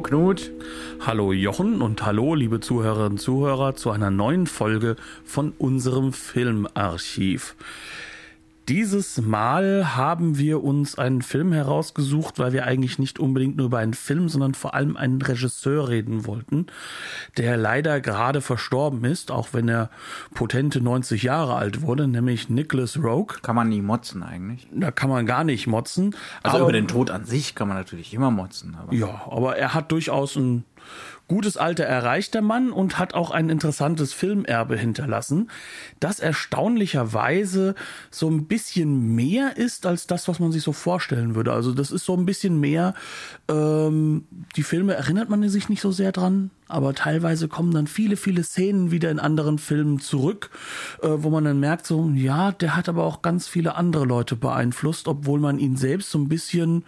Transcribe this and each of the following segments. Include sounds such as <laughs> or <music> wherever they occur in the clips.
Hallo Knut. Hallo Jochen und hallo liebe Zuhörerinnen und Zuhörer zu einer neuen Folge von unserem Filmarchiv. Dieses Mal haben wir uns einen Film herausgesucht, weil wir eigentlich nicht unbedingt nur über einen Film, sondern vor allem einen Regisseur reden wollten, der leider gerade verstorben ist, auch wenn er potente 90 Jahre alt wurde, nämlich Nicholas Rogue. Kann man nie motzen eigentlich. Da kann man gar nicht motzen. Also aber, über den Tod an sich kann man natürlich immer motzen. Aber. Ja, aber er hat durchaus ein gutes Alter erreicht der Mann und hat auch ein interessantes Filmerbe hinterlassen, das erstaunlicherweise so ein bisschen mehr ist als das, was man sich so vorstellen würde. Also das ist so ein bisschen mehr, ähm, die Filme erinnert man sich nicht so sehr dran, aber teilweise kommen dann viele, viele Szenen wieder in anderen Filmen zurück, äh, wo man dann merkt, so, ja, der hat aber auch ganz viele andere Leute beeinflusst, obwohl man ihn selbst so ein bisschen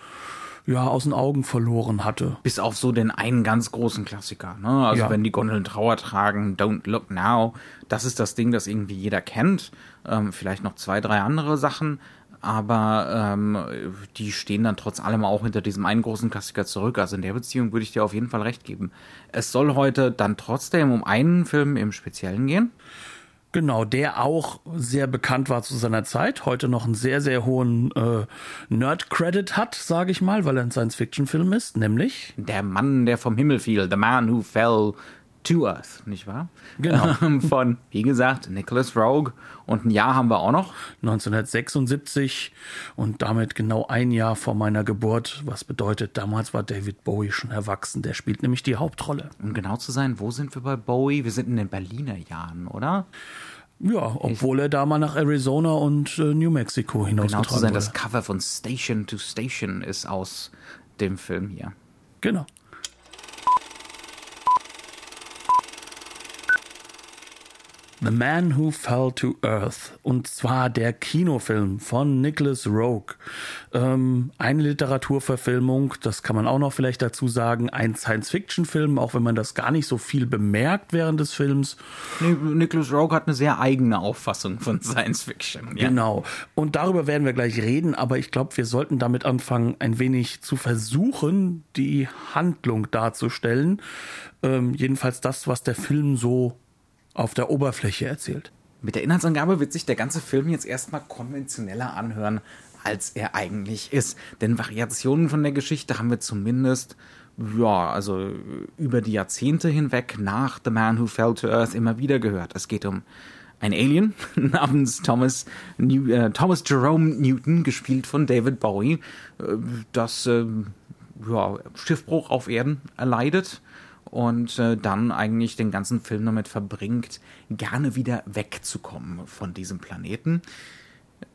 ja, aus den Augen verloren hatte. Bis auf so den einen ganz großen Klassiker. Ne? Also ja. wenn die Gondeln Trauer tragen, Don't Look Now, das ist das Ding, das irgendwie jeder kennt. Ähm, vielleicht noch zwei, drei andere Sachen, aber ähm, die stehen dann trotz allem auch hinter diesem einen großen Klassiker zurück. Also in der Beziehung würde ich dir auf jeden Fall recht geben. Es soll heute dann trotzdem um einen Film im Speziellen gehen. Genau, der auch sehr bekannt war zu seiner Zeit, heute noch einen sehr, sehr hohen äh, Nerd-Credit hat, sage ich mal, weil er ein Science-Fiction-Film ist, nämlich Der Mann, der vom Himmel fiel, The Man Who Fell to Earth, nicht wahr? Genau. <laughs> Ähm, von, wie gesagt, Nicholas Rogue. Und ein Jahr haben wir auch noch. 1976 und damit genau ein Jahr vor meiner Geburt. Was bedeutet, damals war David Bowie schon erwachsen. Der spielt nämlich die Hauptrolle. Um genau zu sein, wo sind wir bei Bowie? Wir sind in den Berliner Jahren, oder? Ja, obwohl er da mal nach Arizona und äh, New Mexico hinausgetragen Genau zu sein, wurde. das Cover von Station to Station ist aus dem Film hier. Genau. The Man Who Fell to Earth. Und zwar der Kinofilm von Nicholas Rogue. Ähm, eine Literaturverfilmung, das kann man auch noch vielleicht dazu sagen. Ein Science-Fiction-Film, auch wenn man das gar nicht so viel bemerkt während des Films. Nicholas Rogue hat eine sehr eigene Auffassung von Science-Fiction. Ja. Genau. Und darüber werden wir gleich reden, aber ich glaube, wir sollten damit anfangen, ein wenig zu versuchen, die Handlung darzustellen. Ähm, jedenfalls das, was der Film so auf der Oberfläche erzählt. Mit der Inhaltsangabe wird sich der ganze Film jetzt erstmal konventioneller anhören, als er eigentlich ist. Denn Variationen von der Geschichte haben wir zumindest, ja, also über die Jahrzehnte hinweg nach The Man Who Fell to Earth immer wieder gehört. Es geht um ein Alien <laughs> namens Thomas, New, äh, Thomas Jerome Newton, gespielt von David Bowie, äh, das äh, ja, Schiffbruch auf Erden erleidet und äh, dann eigentlich den ganzen Film damit verbringt, gerne wieder wegzukommen von diesem Planeten.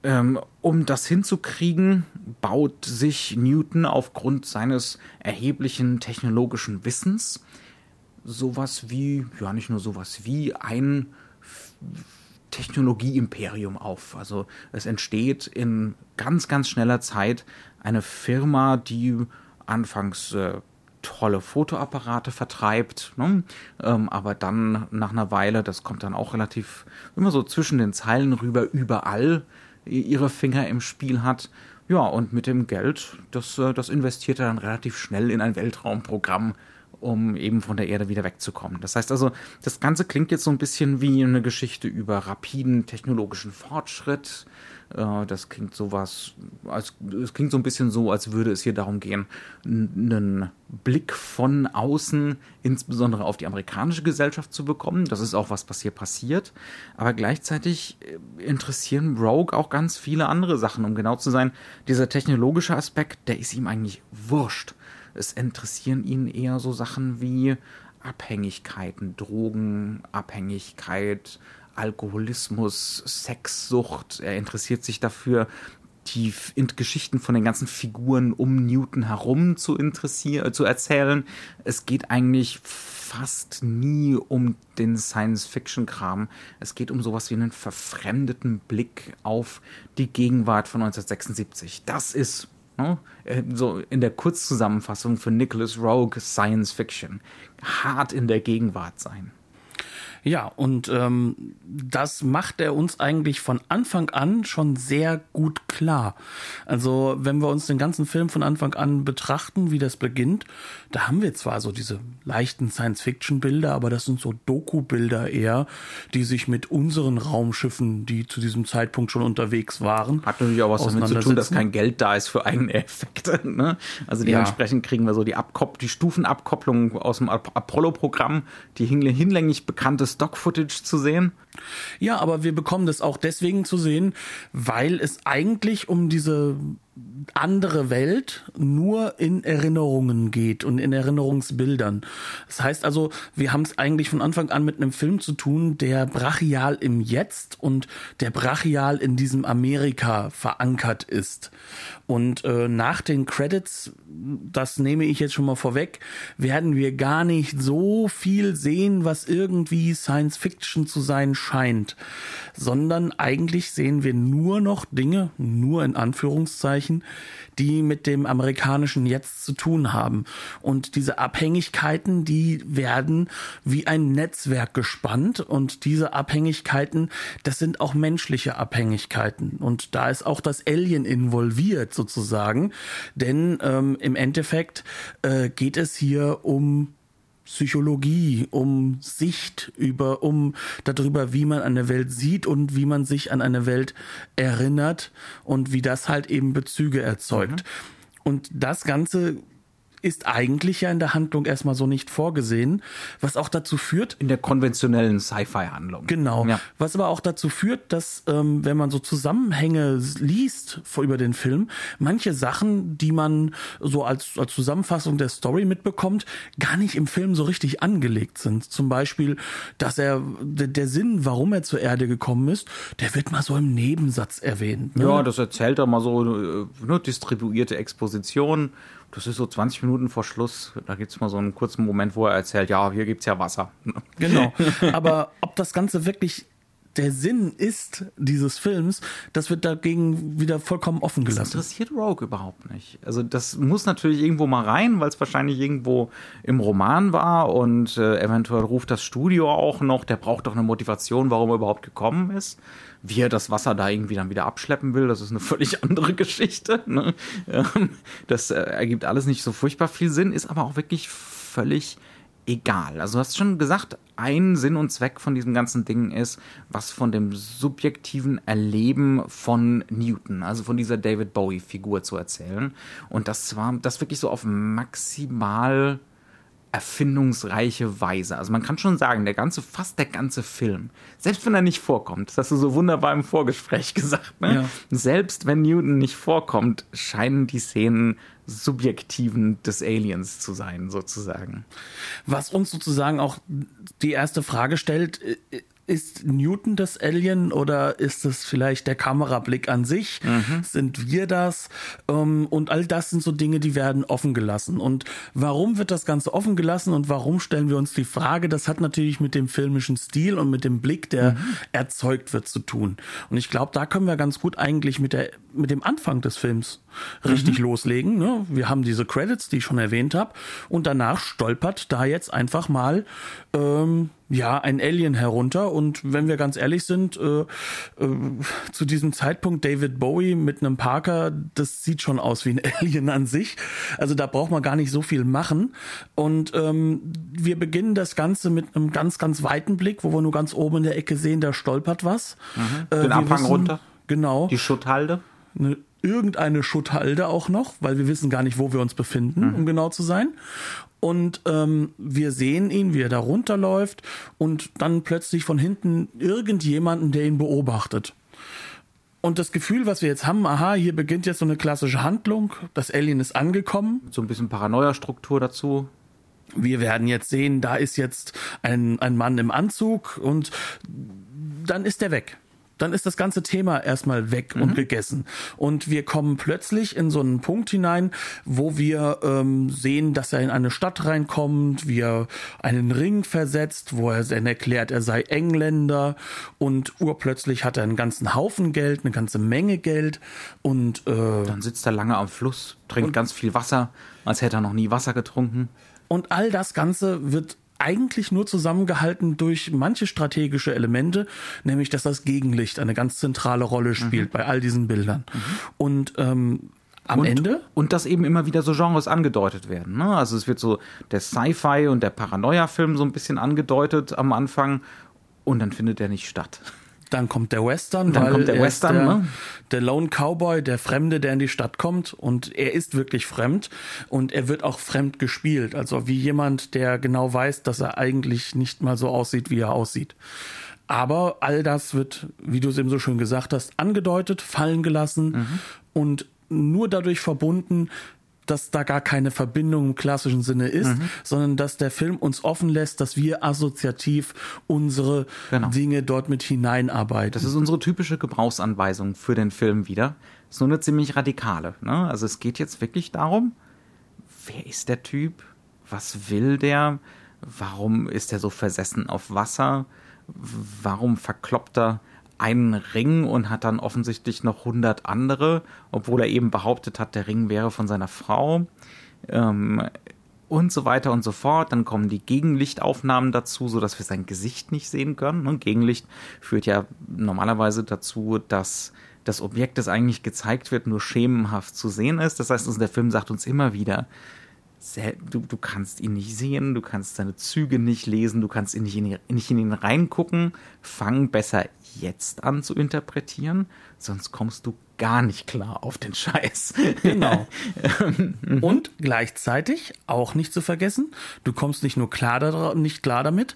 Ähm, um das hinzukriegen, baut sich Newton aufgrund seines erheblichen technologischen Wissens sowas wie, ja nicht nur sowas wie ein Technologieimperium auf. Also es entsteht in ganz, ganz schneller Zeit eine Firma, die anfangs äh, tolle Fotoapparate vertreibt, ne? ähm, aber dann nach einer Weile, das kommt dann auch relativ immer so zwischen den Zeilen rüber, überall ihre Finger im Spiel hat. Ja, und mit dem Geld, das, äh, das investiert er dann relativ schnell in ein Weltraumprogramm, um eben von der Erde wieder wegzukommen. Das heißt also, das Ganze klingt jetzt so ein bisschen wie eine Geschichte über rapiden technologischen Fortschritt, das klingt sowas, als, es klingt so ein bisschen so, als würde es hier darum gehen, einen Blick von außen, insbesondere auf die amerikanische Gesellschaft zu bekommen. Das ist auch was, was hier passiert. Aber gleichzeitig äh, interessieren Rogue auch ganz viele andere Sachen. Um genau zu sein, dieser technologische Aspekt, der ist ihm eigentlich wurscht. Es interessieren ihn eher so Sachen wie Abhängigkeiten, Drogenabhängigkeit, Alkoholismus, Sexsucht. Er interessiert sich dafür, die Geschichten von den ganzen Figuren um Newton herum zu interessieren, äh, zu erzählen. Es geht eigentlich fast nie um den Science-Fiction-Kram. Es geht um sowas wie einen verfremdeten Blick auf die Gegenwart von 1976. Das ist ne, äh, so in der Kurzzusammenfassung für Nicholas Rogue Science-Fiction. Hart in der Gegenwart sein. Ja, und ähm, das macht er uns eigentlich von Anfang an schon sehr gut klar. Also, wenn wir uns den ganzen Film von Anfang an betrachten, wie das beginnt, da haben wir zwar so diese leichten Science-Fiction-Bilder, aber das sind so Doku-Bilder eher, die sich mit unseren Raumschiffen, die zu diesem Zeitpunkt schon unterwegs waren. Hat natürlich auch was damit zu tun, dass kein Geld da ist für eigene <laughs> Effekte. Ne? Also dementsprechend ja. kriegen wir so die, Abkop die Stufenabkopplung aus dem Apollo-Programm, die hinlänglich bekanntes Stock-Footage zu sehen. Ja, aber wir bekommen das auch deswegen zu sehen, weil es eigentlich um diese andere Welt nur in Erinnerungen geht und in Erinnerungsbildern. Das heißt also, wir haben es eigentlich von Anfang an mit einem Film zu tun, der brachial im Jetzt und der brachial in diesem Amerika verankert ist. Und äh, nach den Credits, das nehme ich jetzt schon mal vorweg, werden wir gar nicht so viel sehen, was irgendwie Science Fiction zu sein scheint, sondern eigentlich sehen wir nur noch Dinge, nur in Anführungszeichen, die mit dem amerikanischen Jetzt zu tun haben. Und diese Abhängigkeiten, die werden wie ein Netzwerk gespannt und diese Abhängigkeiten, das sind auch menschliche Abhängigkeiten. Und da ist auch das Alien involviert sozusagen, denn ähm, im Endeffekt äh, geht es hier um Psychologie, um Sicht über, um darüber, wie man eine Welt sieht und wie man sich an eine Welt erinnert und wie das halt eben Bezüge erzeugt. Mhm. Und das Ganze ist eigentlich ja in der Handlung erstmal so nicht vorgesehen, was auch dazu führt. In der konventionellen Sci-Fi-Handlung. Genau. Ja. Was aber auch dazu führt, dass, ähm, wenn man so Zusammenhänge liest vor, über den Film, manche Sachen, die man so als, als Zusammenfassung der Story mitbekommt, gar nicht im Film so richtig angelegt sind. Zum Beispiel, dass er, der, der Sinn, warum er zur Erde gekommen ist, der wird mal so im Nebensatz erwähnt. Ne? Ja, das erzählt er mal so, äh, ne, distribuierte Exposition das ist so 20 Minuten vor Schluss. Da gibt es mal so einen kurzen Moment, wo er erzählt, ja, hier gibt es ja Wasser. Genau. <laughs> Aber ob das Ganze wirklich der Sinn ist dieses Films, das wird dagegen wieder vollkommen offen gelassen. Das interessiert Rogue überhaupt nicht. Also das muss natürlich irgendwo mal rein, weil es wahrscheinlich irgendwo im Roman war und äh, eventuell ruft das Studio auch noch, der braucht doch eine Motivation, warum er überhaupt gekommen ist. Wie er das Wasser da irgendwie dann wieder abschleppen will, das ist eine <laughs> völlig andere Geschichte. Ne? Ähm, das äh, ergibt alles nicht so furchtbar viel Sinn, ist aber auch wirklich völlig egal. Also du hast schon gesagt, ein Sinn und Zweck von diesem ganzen Ding ist, was von dem subjektiven Erleben von Newton, also von dieser David Bowie-Figur zu erzählen. Und das zwar, das wirklich so auf maximal erfindungsreiche Weise. Also man kann schon sagen, der ganze, fast der ganze Film, selbst wenn er nicht vorkommt, das hast du so wunderbar im Vorgespräch <laughs> gesagt, ne? Ja. selbst wenn Newton nicht vorkommt, scheinen die Szenen Subjektiven des Aliens zu sein, sozusagen. Was uns sozusagen auch die erste Frage stellt, ist Newton das Alien oder ist es vielleicht der Kamerablick an sich? Mhm. Sind wir das? Ähm, und all das sind so Dinge, die werden offen gelassen. Und warum wird das Ganze offen gelassen und warum stellen wir uns die Frage? Das hat natürlich mit dem filmischen Stil und mit dem Blick, der mhm. erzeugt wird, zu tun. Und ich glaube, da können wir ganz gut eigentlich mit, der, mit dem Anfang des Films richtig mhm. loslegen. Ne? Wir haben diese Credits, die ich schon erwähnt habe. Und danach stolpert da jetzt einfach mal ähm, ja, ein Alien herunter. Und wenn wir ganz ehrlich sind, äh, äh, zu diesem Zeitpunkt David Bowie mit einem Parker, das sieht schon aus wie ein <laughs> Alien an sich. Also da braucht man gar nicht so viel machen. Und ähm, wir beginnen das Ganze mit einem ganz, ganz weiten Blick, wo wir nur ganz oben in der Ecke sehen, da stolpert was. Mhm. Den äh, Abhang wissen, runter. Genau. Die Schutthalde. Eine irgendeine Schutthalde auch noch, weil wir wissen gar nicht, wo wir uns befinden, mhm. um genau zu sein. Und ähm, wir sehen ihn, wie er da runterläuft und dann plötzlich von hinten irgendjemanden, der ihn beobachtet. Und das Gefühl, was wir jetzt haben, aha, hier beginnt jetzt so eine klassische Handlung, das Alien ist angekommen. So ein bisschen Paranoia-Struktur dazu. Wir werden jetzt sehen, da ist jetzt ein, ein Mann im Anzug und dann ist er weg dann ist das ganze Thema erstmal weg mhm. und gegessen. Und wir kommen plötzlich in so einen Punkt hinein, wo wir ähm, sehen, dass er in eine Stadt reinkommt, wie er einen Ring versetzt, wo er dann erklärt, er sei Engländer und urplötzlich hat er einen ganzen Haufen Geld, eine ganze Menge Geld und äh, dann sitzt er lange am Fluss, trinkt ganz viel Wasser, als hätte er noch nie Wasser getrunken. Und all das Ganze wird eigentlich nur zusammengehalten durch manche strategische Elemente, nämlich dass das Gegenlicht eine ganz zentrale Rolle spielt mhm. bei all diesen Bildern. Mhm. Und ähm, am und, Ende. Und dass eben immer wieder so Genres angedeutet werden. Ne? Also es wird so der Sci-Fi und der Paranoia-Film so ein bisschen angedeutet am Anfang und dann findet er nicht statt. Dann kommt der Western, dann kommt der Western, der, ne? der Lone Cowboy, der Fremde, der in die Stadt kommt und er ist wirklich fremd und er wird auch fremd gespielt, also wie jemand, der genau weiß, dass er eigentlich nicht mal so aussieht, wie er aussieht. Aber all das wird, wie du es eben so schön gesagt hast, angedeutet, fallen gelassen mhm. und nur dadurch verbunden, dass da gar keine Verbindung im klassischen Sinne ist, mhm. sondern dass der Film uns offen lässt, dass wir assoziativ unsere genau. Dinge dort mit hineinarbeiten. Das ist unsere typische Gebrauchsanweisung für den Film wieder. So eine ziemlich radikale. Ne? Also es geht jetzt wirklich darum, wer ist der Typ? Was will der? Warum ist er so versessen auf Wasser? Warum verkloppt er einen Ring und hat dann offensichtlich noch 100 andere, obwohl er eben behauptet hat, der Ring wäre von seiner Frau. Ähm, und so weiter und so fort. Dann kommen die Gegenlichtaufnahmen dazu, so dass wir sein Gesicht nicht sehen können. Und Gegenlicht führt ja normalerweise dazu, dass das Objekt, das eigentlich gezeigt wird, nur schemenhaft zu sehen ist. Das heißt, also der Film sagt uns immer wieder, du, du kannst ihn nicht sehen, du kannst seine Züge nicht lesen, du kannst ihn nicht, in, nicht in ihn reingucken. Fang besser jetzt an zu interpretieren, sonst kommst du gar nicht klar auf den Scheiß. Genau. <laughs> Und gleichzeitig auch nicht zu vergessen, du kommst nicht nur klar, nicht klar damit,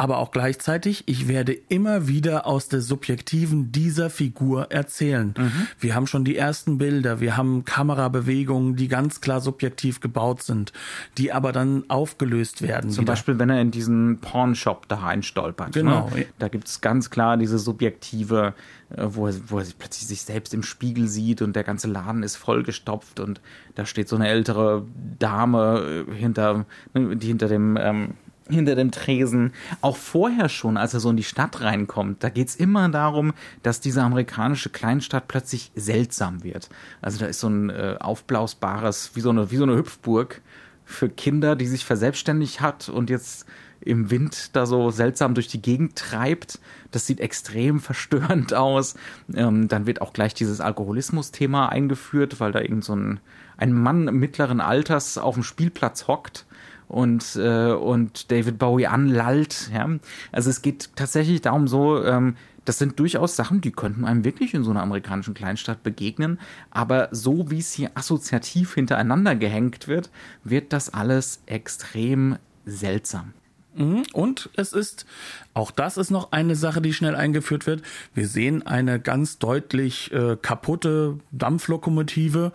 aber auch gleichzeitig, ich werde immer wieder aus der Subjektiven dieser Figur erzählen. Mhm. Wir haben schon die ersten Bilder, wir haben Kamerabewegungen, die ganz klar subjektiv gebaut sind, die aber dann aufgelöst werden. Zum wieder. Beispiel, wenn er in diesen Pornshop da reinstolpert. Ne? Genau. Ne? Da gibt es ganz klar diese subjektive äh, wo er, wo er plötzlich sich selbst im Spiegel sieht und der ganze Laden ist vollgestopft und da steht so eine ältere Dame äh, hinter, ne, die hinter dem ähm, hinter dem Tresen. Auch vorher schon, als er so in die Stadt reinkommt, da geht's immer darum, dass diese amerikanische Kleinstadt plötzlich seltsam wird. Also da ist so ein äh, aufblausbares, wie so, eine, wie so eine Hüpfburg für Kinder, die sich verselbstständigt hat und jetzt im Wind da so seltsam durch die Gegend treibt. Das sieht extrem <laughs> verstörend aus. Ähm, dann wird auch gleich dieses Alkoholismus-Thema eingeführt, weil da irgend so ein, ein Mann mittleren Alters auf dem Spielplatz hockt und, äh, und David Bowie anlallt. Ja? Also es geht tatsächlich darum so, ähm, das sind durchaus Sachen, die könnten einem wirklich in so einer amerikanischen Kleinstadt begegnen. Aber so wie es hier assoziativ hintereinander gehängt wird, wird das alles extrem seltsam. Mhm. Und es ist, auch das ist noch eine Sache, die schnell eingeführt wird. Wir sehen eine ganz deutlich äh, kaputte Dampflokomotive,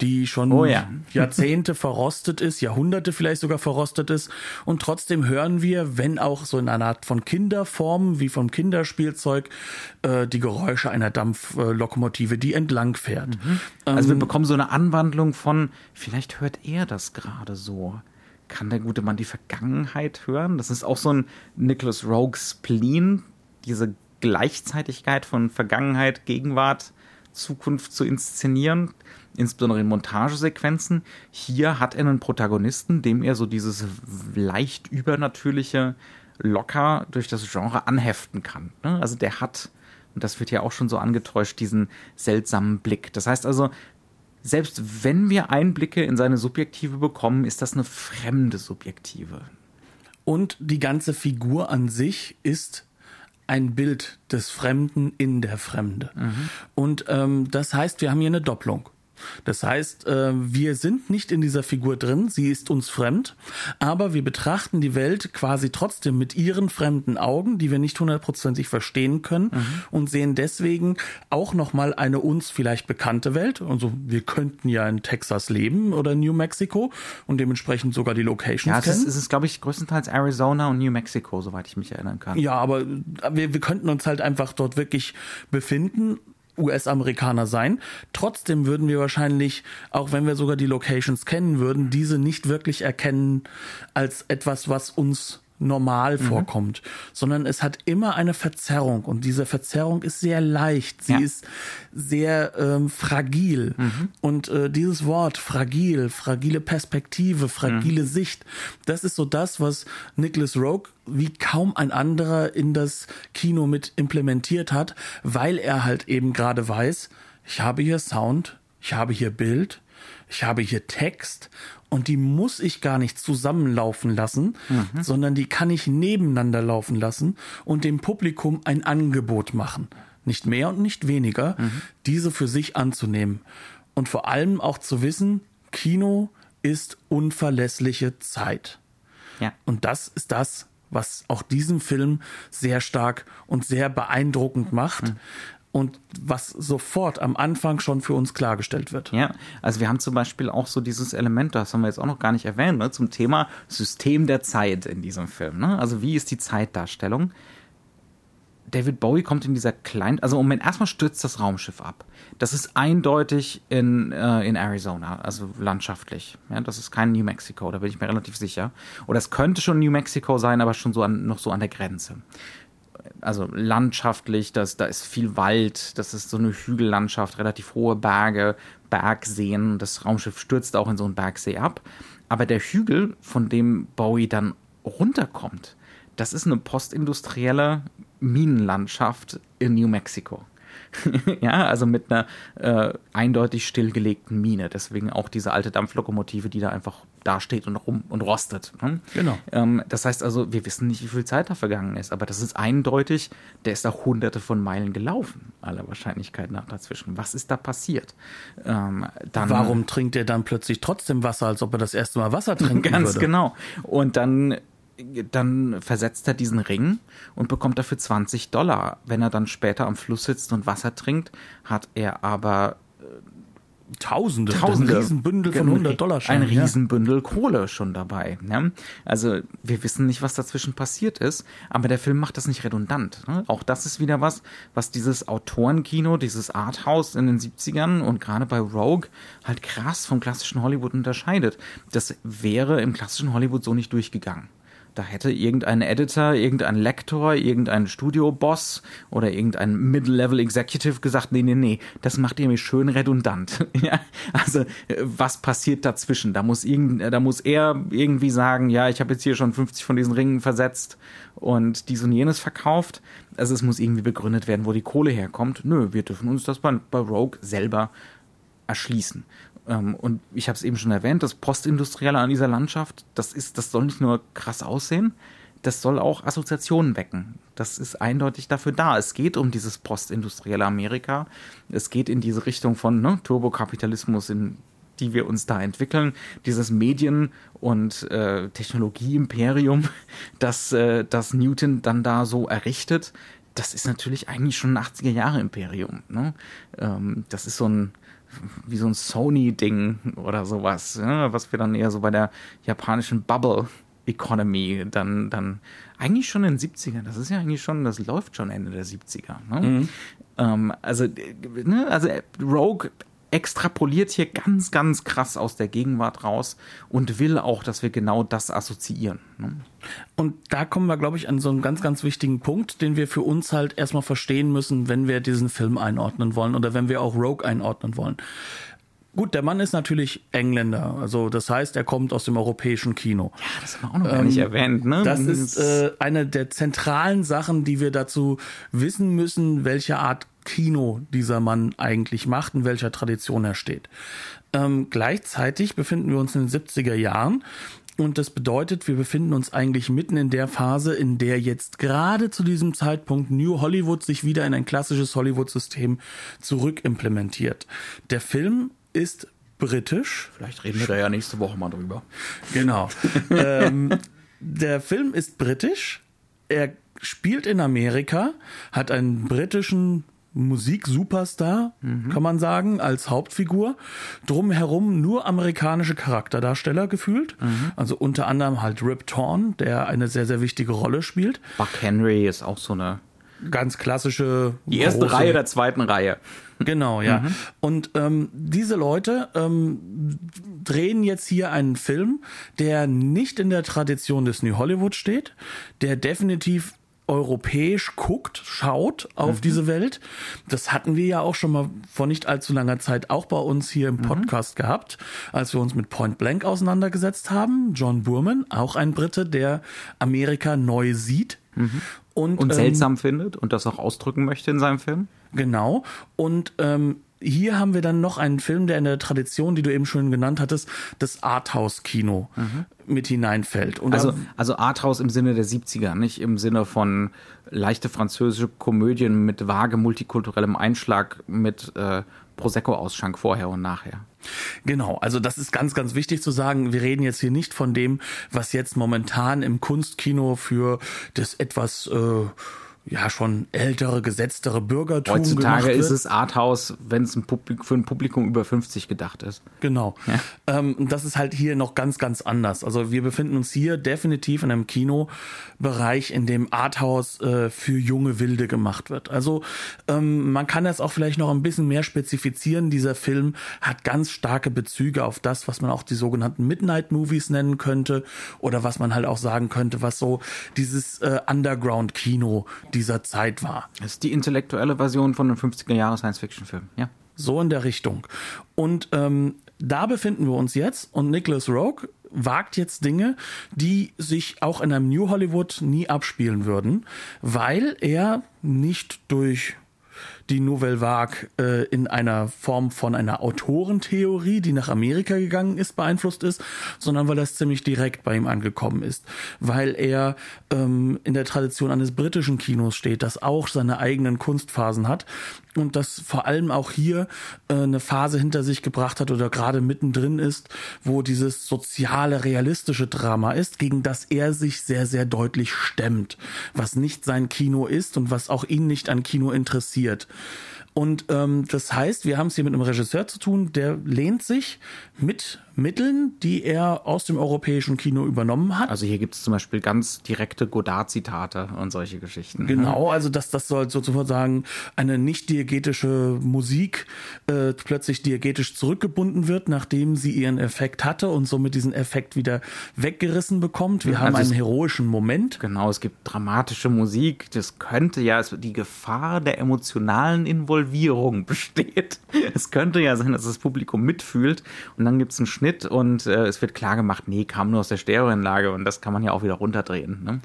die schon oh ja. Jahrzehnte <laughs> verrostet ist, Jahrhunderte vielleicht sogar verrostet ist. Und trotzdem hören wir, wenn auch so in einer Art von Kinderform, wie vom Kinderspielzeug, äh, die Geräusche einer Dampflokomotive, die entlang fährt. Mhm. Also ähm, wir bekommen so eine Anwandlung von, vielleicht hört er das gerade so kann der gute Mann die Vergangenheit hören? Das ist auch so ein Nicholas Rogue Spleen, diese Gleichzeitigkeit von Vergangenheit, Gegenwart, Zukunft zu inszenieren, insbesondere in Montagesequenzen. Hier hat er einen Protagonisten, dem er so dieses leicht übernatürliche locker durch das Genre anheften kann. Ne? Also der hat, und das wird ja auch schon so angetäuscht, diesen seltsamen Blick. Das heißt also, selbst wenn wir Einblicke in seine Subjektive bekommen, ist das eine fremde Subjektive. Und die ganze Figur an sich ist ein Bild des Fremden in der Fremde. Mhm. Und ähm, das heißt, wir haben hier eine Doppelung. Das heißt, äh, wir sind nicht in dieser Figur drin, sie ist uns fremd, aber wir betrachten die Welt quasi trotzdem mit ihren fremden Augen, die wir nicht hundertprozentig verstehen können mhm. und sehen deswegen auch nochmal eine uns vielleicht bekannte Welt. Also wir könnten ja in Texas leben oder New Mexico und dementsprechend sogar die Locations ja, es kennen. Ist, es ist, glaube ich, größtenteils Arizona und New Mexico, soweit ich mich erinnern kann. Ja, aber wir, wir könnten uns halt einfach dort wirklich befinden US-Amerikaner sein. Trotzdem würden wir wahrscheinlich, auch wenn wir sogar die Locations kennen würden, diese nicht wirklich erkennen als etwas, was uns normal mhm. vorkommt, sondern es hat immer eine Verzerrung und diese Verzerrung ist sehr leicht, sie ja. ist sehr ähm, fragil mhm. und äh, dieses Wort fragil, fragile Perspektive, fragile mhm. Sicht, das ist so das, was Nicholas Rogue wie kaum ein anderer in das Kino mit implementiert hat, weil er halt eben gerade weiß, ich habe hier Sound, ich habe hier Bild, ich habe hier Text und die muss ich gar nicht zusammenlaufen lassen, mhm. sondern die kann ich nebeneinander laufen lassen und dem Publikum ein Angebot machen. Nicht mehr und nicht weniger, mhm. diese für sich anzunehmen. Und vor allem auch zu wissen, Kino ist unverlässliche Zeit. Ja. Und das ist das, was auch diesen Film sehr stark und sehr beeindruckend macht. Mhm und was sofort am Anfang schon für uns klargestellt wird. Ja, also wir haben zum Beispiel auch so dieses Element, das haben wir jetzt auch noch gar nicht erwähnt, ne, zum Thema System der Zeit in diesem Film. Ne? Also wie ist die Zeitdarstellung? David Bowie kommt in dieser kleinen, also Moment, erstmal stürzt das Raumschiff ab. Das ist eindeutig in, äh, in Arizona, also landschaftlich. Ja, das ist kein New Mexico, da bin ich mir relativ sicher. Oder es könnte schon New Mexico sein, aber schon so an, noch so an der Grenze also landschaftlich, das, da ist viel Wald, das ist so eine Hügellandschaft, relativ hohe Berge, Bergseen. Das Raumschiff stürzt auch in so einen Bergsee ab. Aber der Hügel, von dem Bowie dann runterkommt, das ist eine postindustrielle Minenlandschaft in New Mexico. <laughs> ja, also mit einer äh, eindeutig stillgelegten Mine. Deswegen auch diese alte Dampflokomotive, die da einfach dasteht und rum und rostet. Ne? Genau. Ähm, das heißt also, wir wissen nicht, wie viel Zeit da vergangen ist, aber das ist eindeutig, der ist da hunderte von Meilen gelaufen, aller Wahrscheinlichkeit nach dazwischen. Was ist da passiert? Ähm, dann, Warum trinkt er dann plötzlich trotzdem Wasser, als ob er das erste Mal Wasser <laughs> trinken Ganz würde? genau. Und dann dann versetzt er diesen Ring und bekommt dafür 20 Dollar. Wenn er dann später am Fluss sitzt und Wasser trinkt, hat er aber Tausende, Tausende. Ein Riesenbündel von 100 Dollar Ein Riesenbündel ja. Kohle schon dabei. Ne? Also wir wissen nicht, was dazwischen passiert ist, aber der Film macht das nicht redundant. Ne? Auch das ist wieder was, was dieses Autorenkino, dieses Arthouse in den 70ern und gerade bei Rogue halt krass vom klassischen Hollywood unterscheidet. Das wäre im klassischen Hollywood so nicht durchgegangen. Da hätte irgendein Editor, irgendein Lektor, irgendein Studioboss oder irgendein Mid-Level Executive gesagt, nee, nee, nee, das macht ihr mir schön redundant. <laughs> ja, also was passiert dazwischen? Da muss irgend, da muss er irgendwie sagen, ja, ich habe jetzt hier schon 50 von diesen Ringen versetzt und dies und jenes verkauft. Also es muss irgendwie begründet werden, wo die Kohle herkommt. Nö, wir dürfen uns das bei, bei Rogue selber erschließen. Ähm, und ich habe es eben schon erwähnt, das Postindustrielle an dieser Landschaft, das ist, das soll nicht nur krass aussehen, das soll auch Assoziationen wecken. Das ist eindeutig dafür da. Es geht um dieses postindustrielle Amerika. Es geht in diese Richtung von ne, Turbokapitalismus, in die wir uns da entwickeln. Dieses Medien- und äh, Technologie-Imperium, <laughs> das, äh, das Newton dann da so errichtet, das ist natürlich eigentlich schon ein 80er-Jahre-Imperium. Ne? Ähm, das ist so ein wie so ein Sony-Ding oder sowas, ja, was wir dann eher so bei der japanischen Bubble Economy dann, dann eigentlich schon in den 70ern, das ist ja eigentlich schon, das läuft schon Ende der 70er. Ne? Mhm. Ähm, also, ne, also Rogue extrapoliert hier ganz, ganz krass aus der Gegenwart raus und will auch, dass wir genau das assoziieren. Ne? Und da kommen wir, glaube ich, an so einen ganz, ganz wichtigen Punkt, den wir für uns halt erstmal verstehen müssen, wenn wir diesen Film einordnen wollen oder wenn wir auch Rogue einordnen wollen. Gut, der Mann ist natürlich Engländer, also das heißt, er kommt aus dem europäischen Kino. Ja, das haben wir auch noch gar nicht ähm, erwähnt. Ne? Das ist äh, eine der zentralen Sachen, die wir dazu wissen müssen, welche Art Kino dieser Mann eigentlich macht, in welcher Tradition er steht. Ähm, gleichzeitig befinden wir uns in den 70er Jahren und das bedeutet, wir befinden uns eigentlich mitten in der Phase, in der jetzt gerade zu diesem Zeitpunkt New Hollywood sich wieder in ein klassisches Hollywood-System zurückimplementiert. Der Film ist britisch. Vielleicht reden wir da ja nächste Woche mal drüber. Genau. <laughs> ähm, der Film ist britisch. Er spielt in Amerika, hat einen britischen Musik-Superstar, mhm. kann man sagen, als Hauptfigur. Drumherum nur amerikanische Charakterdarsteller gefühlt. Mhm. Also unter anderem halt Rip Torn, der eine sehr, sehr wichtige Rolle spielt. Buck Henry ist auch so eine ganz klassische. Die erste große, Reihe der zweiten Reihe. Genau, ja. Mhm. Und ähm, diese Leute ähm, drehen jetzt hier einen Film, der nicht in der Tradition des New Hollywood steht, der definitiv europäisch guckt, schaut auf mhm. diese Welt. Das hatten wir ja auch schon mal vor nicht allzu langer Zeit auch bei uns hier im mhm. Podcast mhm. gehabt, als wir uns mit Point Blank auseinandergesetzt haben. John Burman, auch ein Brite, der Amerika neu sieht. Mhm. Und, und, seltsam ähm, findet und das auch ausdrücken möchte in seinem Film. Genau. Und ähm, hier haben wir dann noch einen Film, der in der Tradition, die du eben schon genannt hattest, das Arthouse-Kino mhm. mit hineinfällt. Und also, also Arthouse im Sinne der 70er, nicht im Sinne von leichte französische Komödien mit vage multikulturellem Einschlag mit äh, Prosecco-Ausschank vorher und nachher. Genau, also das ist ganz, ganz wichtig zu sagen. Wir reden jetzt hier nicht von dem, was jetzt momentan im Kunstkino für das etwas äh, ja schon ältere, gesetztere Bürgertum Heutzutage ist es Arthouse, wenn es ein für ein Publikum über 50 gedacht ist. Genau. Ja. Ähm, das ist halt hier noch ganz, ganz anders. Also wir befinden uns hier definitiv in einem Kinobereich, in dem Arthouse äh, für junge Wilde gemacht wird. Also ähm, man kann das auch vielleicht noch ein bisschen mehr spezifizieren. Dieser Film hat ganz starke Bezüge auf das, was man auch die sogenannten Midnight Movies nennen könnte oder was man halt auch sagen könnte, was so dieses äh, Underground-Kino, dieser Zeit war. Das ist die intellektuelle Version von einem 50er Jahre Science-Fiction-Film, ja. So in der Richtung. Und ähm, da befinden wir uns jetzt und Nicholas Rogue wagt jetzt Dinge, die sich auch in einem New Hollywood nie abspielen würden, weil er nicht durch die Nouvelle Vague äh, in einer Form von einer Autorentheorie, die nach Amerika gegangen ist, beeinflusst ist, sondern weil das ziemlich direkt bei ihm angekommen ist, weil er ähm, in der Tradition eines britischen Kinos steht, das auch seine eigenen Kunstphasen hat und das vor allem auch hier äh, eine Phase hinter sich gebracht hat oder gerade mittendrin ist, wo dieses soziale, realistische Drama ist, gegen das er sich sehr, sehr deutlich stemmt, was nicht sein Kino ist und was auch ihn nicht an Kino interessiert. Und ähm, das heißt, wir haben es hier mit einem Regisseur zu tun, der lehnt sich mit Mitteln, die er aus dem europäischen Kino übernommen hat. Also hier gibt es zum Beispiel ganz direkte Godard-Zitate und solche Geschichten. Genau, also dass das soll sozusagen eine nicht diegetische Musik äh, plötzlich diegetisch zurückgebunden wird, nachdem sie ihren Effekt hatte und somit diesen Effekt wieder weggerissen bekommt. Wir ja, haben also einen heroischen Moment. Genau, es gibt dramatische Musik. Das könnte ja, die Gefahr der emotionalen Involvierung <laughs> besteht. Es könnte ja sein, dass das Publikum mitfühlt und dann gibt es einen Schnitt und äh, es wird klar gemacht, nee, kam nur aus der Stereoanlage und das kann man ja auch wieder runterdrehen. Ne?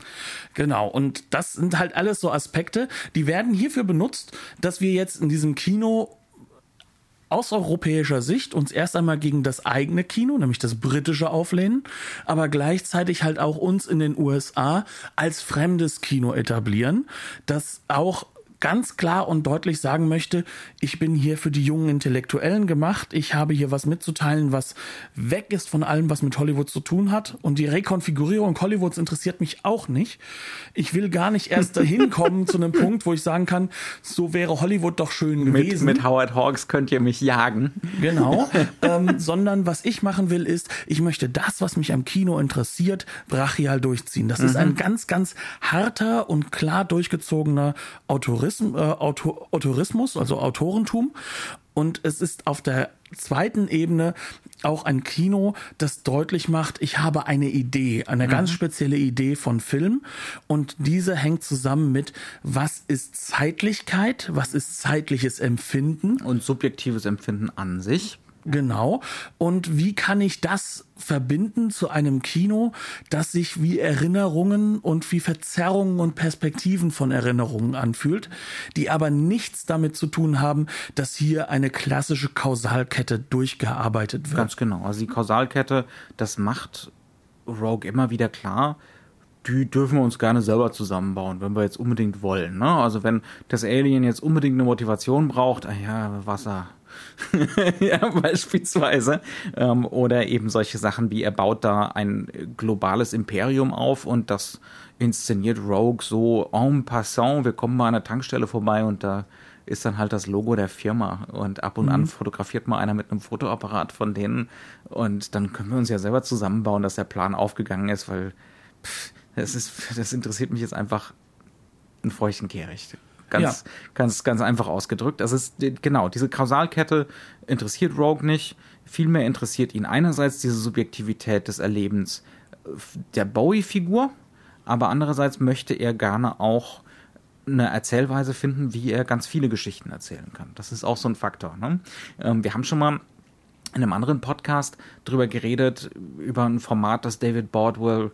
Genau, und das sind halt alles so Aspekte, die werden hierfür benutzt, dass wir jetzt in diesem Kino aus europäischer Sicht uns erst einmal gegen das eigene Kino, nämlich das britische auflehnen, aber gleichzeitig halt auch uns in den USA als fremdes Kino etablieren, das auch ganz klar und deutlich sagen möchte, ich bin hier für die jungen Intellektuellen gemacht, ich habe hier was mitzuteilen, was weg ist von allem, was mit Hollywood zu tun hat und die Rekonfigurierung Hollywoods interessiert mich auch nicht. Ich will gar nicht erst dahin kommen zu einem Punkt, wo ich sagen kann, so wäre Hollywood doch schön gewesen. Mit, mit Howard Hawks könnt ihr mich jagen. Genau, <laughs> ähm, sondern was ich machen will ist, ich möchte das, was mich am Kino interessiert, brachial durchziehen. Das mhm. ist ein ganz, ganz harter und klar durchgezogener Autorismus Autorism, äh, Autor, Autorismus, also Autorentum. Und es ist auf der zweiten Ebene auch ein Kino, das deutlich macht, ich habe eine Idee, eine mhm. ganz spezielle Idee von Film. Und diese hängt zusammen mit, was ist Zeitlichkeit, was ist zeitliches Empfinden. Und subjektives Empfinden an sich. Genau. Und wie kann ich das verbinden zu einem Kino, das sich wie Erinnerungen und wie Verzerrungen und Perspektiven von Erinnerungen anfühlt, die aber nichts damit zu tun haben, dass hier eine klassische Kausalkette durchgearbeitet wird. Ganz genau. Also die Kausalkette, das macht Rogue immer wieder klar, die dürfen wir uns gerne selber zusammenbauen, wenn wir jetzt unbedingt wollen. Ne? Also wenn das Alien jetzt unbedingt eine Motivation braucht, ah ja, Wasser, <laughs> ja, beispielsweise. Ähm, oder eben solche Sachen wie er baut da ein globales Imperium auf und das inszeniert Rogue so en passant. Wir kommen mal an der Tankstelle vorbei und da ist dann halt das Logo der Firma und ab und mhm. an fotografiert mal einer mit einem Fotoapparat von denen und dann können wir uns ja selber zusammenbauen, dass der Plan aufgegangen ist, weil pff, das ist, das interessiert mich jetzt einfach ein feuchten Kehricht. Ganz, ja. ganz, ganz einfach ausgedrückt. Das ist genau diese Kausalkette interessiert Rogue nicht. Vielmehr interessiert ihn einerseits diese Subjektivität des Erlebens der Bowie-Figur, aber andererseits möchte er gerne auch eine Erzählweise finden, wie er ganz viele Geschichten erzählen kann. Das ist auch so ein Faktor. Ne? Ähm, wir haben schon mal in einem anderen Podcast drüber geredet, über ein Format, das David Baldwell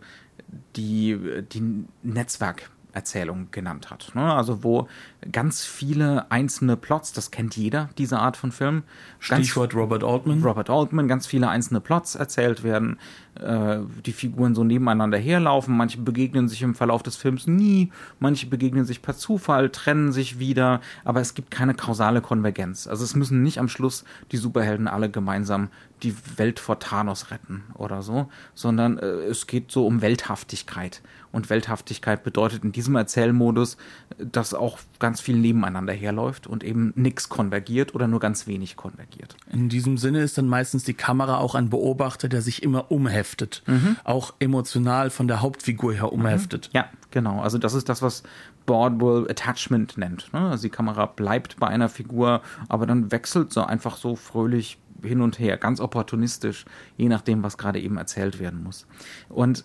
die, die Netzwerk Erzählung genannt hat. Ne? Also wo ganz viele einzelne Plots, das kennt jeder, diese Art von Film. Stichwort ganz, Robert Altman. Robert Altman, ganz viele einzelne Plots erzählt werden, äh, die Figuren so nebeneinander herlaufen, manche begegnen sich im Verlauf des Films nie, manche begegnen sich per Zufall, trennen sich wieder, aber es gibt keine kausale Konvergenz. Also es müssen nicht am Schluss die Superhelden alle gemeinsam die Welt vor Thanos retten oder so, sondern äh, es geht so um Welthaftigkeit. Und Welthaftigkeit bedeutet in diesem Erzählmodus, dass auch ganz viel nebeneinander herläuft und eben nichts konvergiert oder nur ganz wenig konvergiert. In diesem Sinne ist dann meistens die Kamera auch ein Beobachter, der sich immer umheftet, mhm. auch emotional von der Hauptfigur her umheftet. Mhm. Ja, genau. Also das ist das, was Bordwell Attachment nennt. Ne? Also die Kamera bleibt bei einer Figur, aber dann wechselt sie einfach so fröhlich hin und her, ganz opportunistisch, je nachdem, was gerade eben erzählt werden muss. Und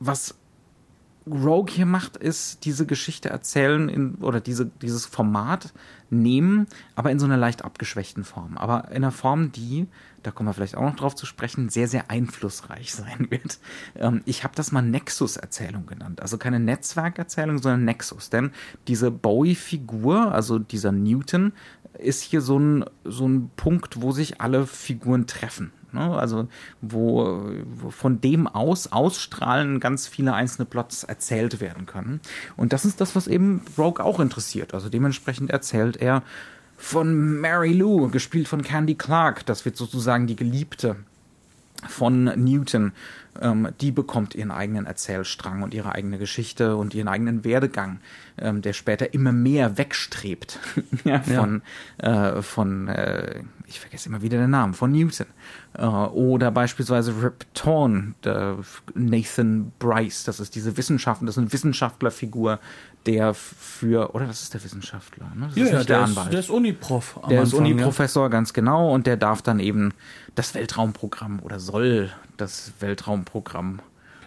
was Rogue hier macht, ist diese Geschichte erzählen in, oder diese, dieses Format nehmen, aber in so einer leicht abgeschwächten Form. Aber in einer Form, die, da kommen wir vielleicht auch noch drauf zu sprechen, sehr, sehr einflussreich <laughs> sein wird. Ähm, ich habe das mal Nexus-Erzählung genannt. Also keine Netzwerkerzählung, sondern Nexus. Denn diese Bowie-Figur, also dieser Newton, ist hier so ein, so ein Punkt, wo sich alle Figuren treffen. Ne? Also wo, wo, von dem aus ausstrahlen ganz viele einzelne Plots erzählt werden können. Und das ist das, was eben Rogue auch interessiert. Also dementsprechend erzählt er von Mary Lou, gespielt von Candy Clark. Das wird sozusagen die Geliebte von Newton die bekommt ihren eigenen Erzählstrang und ihre eigene Geschichte und ihren eigenen Werdegang, ähm, der später immer mehr wegstrebt <laughs> ja, von, ja. Äh, von äh, ich vergesse immer wieder den Namen, von Newton. Äh, oder beispielsweise Rip Torn, Nathan Bryce, das ist diese Wissenschaftler, das ist eine Wissenschaftlerfigur, der für, oder das ist der Wissenschaftler, ne? Das ja, ist ja, der, der Anwalt. Ist, der ist Uniprof. Der Anfang, ist Uniprofessor, ja. ganz genau, und der darf dann eben das Weltraumprogramm oder soll das Weltraumprogramm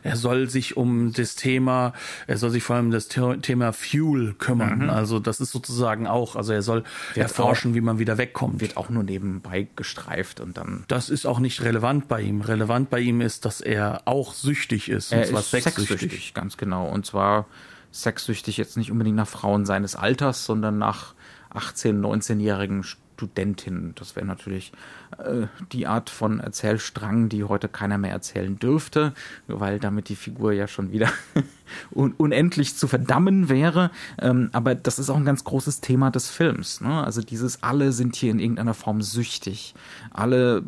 er soll sich um das Thema, er soll sich vor allem das Thema Fuel kümmern. Mhm. Also das ist sozusagen auch, also er soll wird erforschen, auch, wie man wieder wegkommt. Wird auch nur nebenbei gestreift und dann. Das ist auch nicht relevant bei ihm. Relevant bei ihm ist, dass er auch süchtig ist. Er und zwar ist sexsüchtig. sexsüchtig, ganz genau. Und zwar sexsüchtig jetzt nicht unbedingt nach Frauen seines Alters, sondern nach 18-, 19-jährigen Studentin. Das wäre natürlich äh, die Art von Erzählstrang, die heute keiner mehr erzählen dürfte, weil damit die Figur ja schon wieder <laughs> un unendlich zu verdammen wäre. Ähm, aber das ist auch ein ganz großes Thema des Films. Ne? Also dieses alle sind hier in irgendeiner Form süchtig. Alle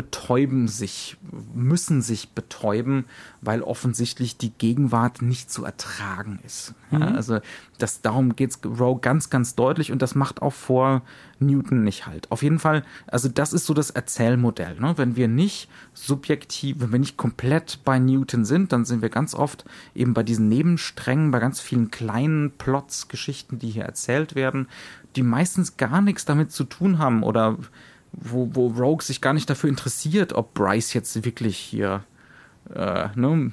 betäuben sich, müssen sich betäuben, weil offensichtlich die Gegenwart nicht zu ertragen ist. Mhm. Ja, also das, darum geht's Rowe ganz, ganz deutlich und das macht auch vor Newton nicht halt. Auf jeden Fall, also das ist so das Erzählmodell. Ne? Wenn wir nicht subjektiv, wenn wir nicht komplett bei Newton sind, dann sind wir ganz oft eben bei diesen Nebensträngen, bei ganz vielen kleinen Plots, Geschichten, die hier erzählt werden, die meistens gar nichts damit zu tun haben oder wo, wo Rogue sich gar nicht dafür interessiert, ob Bryce jetzt wirklich hier äh, ne,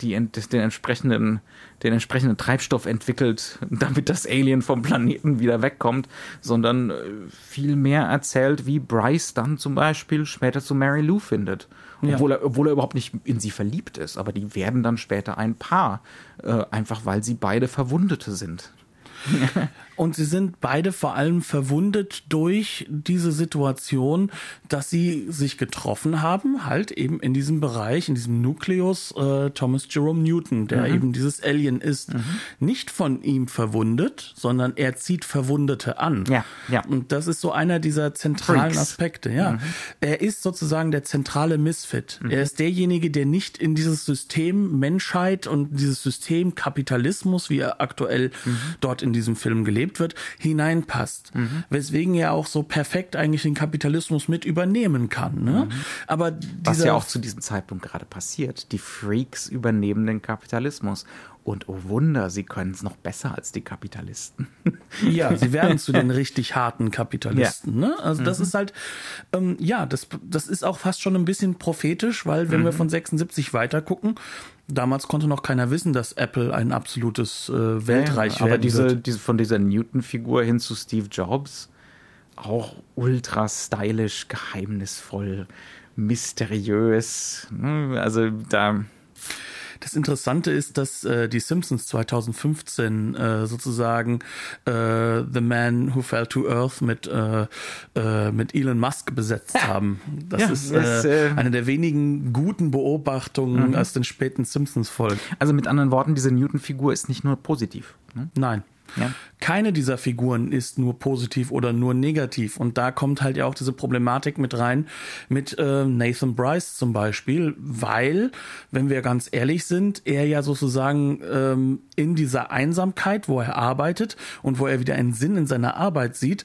die, den, entsprechenden, den entsprechenden Treibstoff entwickelt, <laughs> damit das Alien vom Planeten wieder wegkommt, sondern äh, viel mehr erzählt, wie Bryce dann zum Beispiel später zu Mary Lou findet. Ja. Obwohl, er, obwohl er überhaupt nicht in sie verliebt ist, aber die werden dann später ein Paar, äh, einfach weil sie beide Verwundete sind. <laughs> Und sie sind beide vor allem verwundet durch diese Situation, dass sie sich getroffen haben, halt eben in diesem Bereich, in diesem Nukleus äh, Thomas Jerome Newton, der mhm. eben dieses Alien ist, mhm. nicht von ihm verwundet, sondern er zieht Verwundete an. Ja, ja. Und das ist so einer dieser zentralen Freaks. Aspekte, ja. Mhm. Er ist sozusagen der zentrale Misfit. Mhm. Er ist derjenige, der nicht in dieses System Menschheit und dieses System Kapitalismus, wie er aktuell mhm. dort in diesem Film gelebt wird, hineinpasst. Mhm. Weswegen er auch so perfekt eigentlich den Kapitalismus mit übernehmen kann. Ne? Mhm. Aber Was ja auch zu diesem Zeitpunkt gerade passiert. Die Freaks übernehmen den Kapitalismus. Und oh Wunder, sie können es noch besser als die Kapitalisten. <laughs> Ja, sie werden zu den <laughs> richtig harten Kapitalisten. Ja. Ne? Also das mhm. ist halt, ähm, ja, das, das ist auch fast schon ein bisschen prophetisch, weil wenn mhm. wir von 76 weiter gucken, damals konnte noch keiner wissen, dass Apple ein absolutes äh, Weltreich ja, aber diese, diese von dieser Newton-Figur hin zu Steve Jobs auch ultra stylisch, geheimnisvoll, mysteriös. Ne? Also da das Interessante ist, dass äh, die Simpsons 2015 äh, sozusagen äh, The Man Who Fell to Earth mit, äh, äh, mit Elon Musk besetzt ja. haben. Das ja, ist das, äh, äh, eine der wenigen guten Beobachtungen mhm. aus den späten Simpsons-Folgen. Also mit anderen Worten, diese Newton-Figur ist nicht nur positiv. Ne? Nein. Ja. Keine dieser Figuren ist nur positiv oder nur negativ. Und da kommt halt ja auch diese Problematik mit rein mit äh, Nathan Bryce zum Beispiel, weil, wenn wir ganz ehrlich sind, er ja sozusagen ähm, in dieser Einsamkeit, wo er arbeitet und wo er wieder einen Sinn in seiner Arbeit sieht,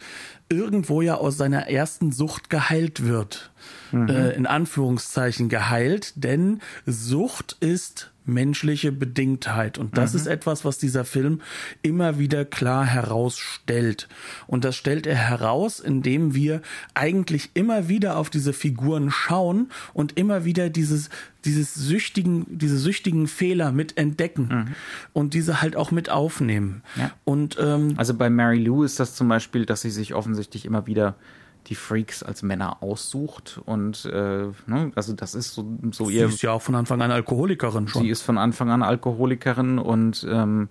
irgendwo ja aus seiner ersten Sucht geheilt wird. Mhm. Äh, in Anführungszeichen geheilt, denn Sucht ist menschliche Bedingtheit. Und das mhm. ist etwas, was dieser Film immer wieder klar herausstellt. Und das stellt er heraus, indem wir eigentlich immer wieder auf diese Figuren schauen und immer wieder dieses, dieses süchtigen, diese süchtigen Fehler mit entdecken mhm. und diese halt auch mit aufnehmen. Ja. Und, ähm, also bei Mary Lou ist das zum Beispiel, dass sie sich offensichtlich immer wieder die Freaks als Männer aussucht und äh, ne, also das ist so, so ihr. Sie ist ja auch von Anfang an Alkoholikerin schon. Sie ist von Anfang an Alkoholikerin und ähm,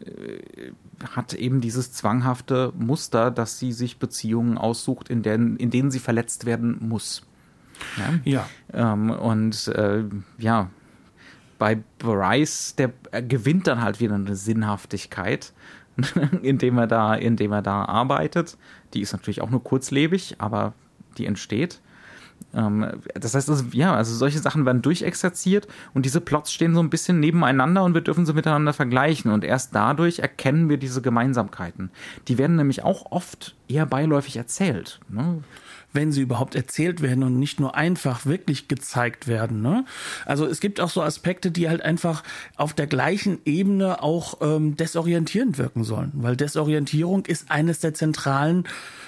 äh, hat eben dieses zwanghafte Muster, dass sie sich Beziehungen aussucht, in denen, in denen sie verletzt werden muss. Ja. ja. Ähm, und äh, ja, bei Bryce, der gewinnt dann halt wieder eine Sinnhaftigkeit <laughs> indem er da, indem er da arbeitet. Die ist natürlich auch nur kurzlebig, aber die entsteht. Ähm, das heißt, also, ja, also solche Sachen werden durchexerziert und diese Plots stehen so ein bisschen nebeneinander und wir dürfen sie miteinander vergleichen. Und erst dadurch erkennen wir diese Gemeinsamkeiten. Die werden nämlich auch oft eher beiläufig erzählt. Ne? Wenn sie überhaupt erzählt werden und nicht nur einfach wirklich gezeigt werden. Ne? Also es gibt auch so Aspekte, die halt einfach auf der gleichen Ebene auch ähm, desorientierend wirken sollen, weil Desorientierung ist eines der zentralen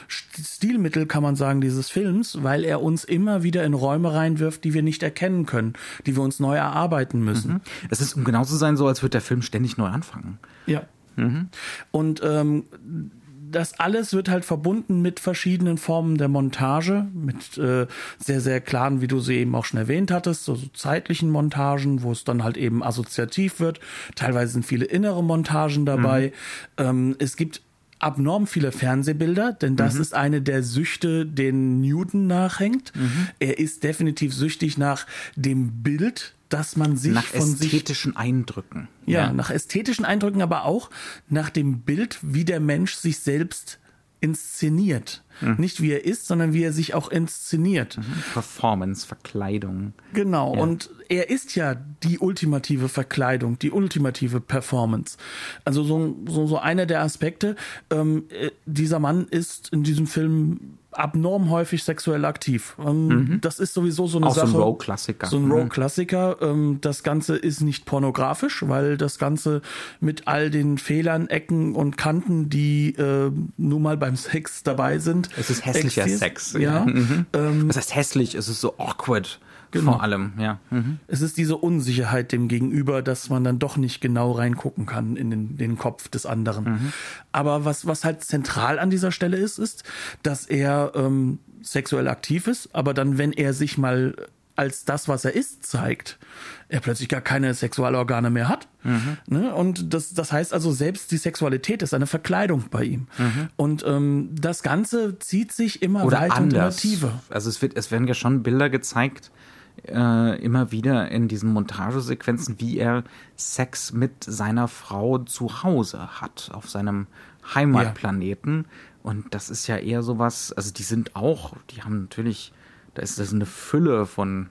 Stilmittel, kann man sagen, dieses Films, weil er uns immer wieder in Räume reinwirft, die wir nicht erkennen können, die wir uns neu erarbeiten müssen. Es ist, um genau zu sein, so, als würde der Film ständig neu anfangen. Ja. Mhm. Und ähm, das alles wird halt verbunden mit verschiedenen Formen der Montage, mit äh, sehr, sehr klaren, wie du sie eben auch schon erwähnt hattest, so, so zeitlichen Montagen, wo es dann halt eben assoziativ wird. Teilweise sind viele innere Montagen dabei. Mhm. Ähm, es gibt abnorm viele Fernsehbilder, denn das mhm. ist eine der Süchte, den Newton nachhängt. Mhm. Er ist definitiv süchtig nach dem Bild dass man sich nach von ästhetischen sich, Eindrücken. Ja, ja, nach ästhetischen Eindrücken, aber auch nach dem Bild, wie der Mensch sich selbst inszeniert. Mhm. Nicht wie er ist, sondern wie er sich auch inszeniert. Mhm. Performance, Verkleidung. Genau, ja. und er ist ja die ultimative Verkleidung, die ultimative Performance. Also so, so, so einer der Aspekte, ähm, äh, dieser Mann ist in diesem Film abnorm häufig sexuell aktiv. Ähm, mhm. Das ist sowieso so eine Auch Sache. So ein Row-Klassiker. So ein Row-Klassiker. Ähm, das Ganze ist nicht pornografisch, weil das Ganze mit all den Fehlern, Ecken und Kanten, die äh, nun mal beim Sex dabei sind. Es ist hässlicher Sex. Ja. ja. Mhm. Ähm, das heißt hässlich, es ist so awkward. Genau. Vor allem, ja. Mhm. Es ist diese Unsicherheit dem Gegenüber, dass man dann doch nicht genau reingucken kann in den, den Kopf des anderen. Mhm. Aber was, was halt zentral an dieser Stelle ist, ist, dass er ähm, sexuell aktiv ist, aber dann, wenn er sich mal als das, was er ist, zeigt, er plötzlich gar keine Sexualorgane mehr hat. Mhm. Ne? Und das, das heißt also, selbst die Sexualität ist eine Verkleidung bei ihm. Mhm. Und ähm, das Ganze zieht sich immer Oder weiter anders. in die Tiefe. Also es, wird, es werden ja schon Bilder gezeigt, äh, immer wieder in diesen Montagesequenzen, wie er Sex mit seiner Frau zu Hause hat, auf seinem Heimatplaneten. Ja. Und das ist ja eher sowas, also die sind auch, die haben natürlich, da ist das eine Fülle von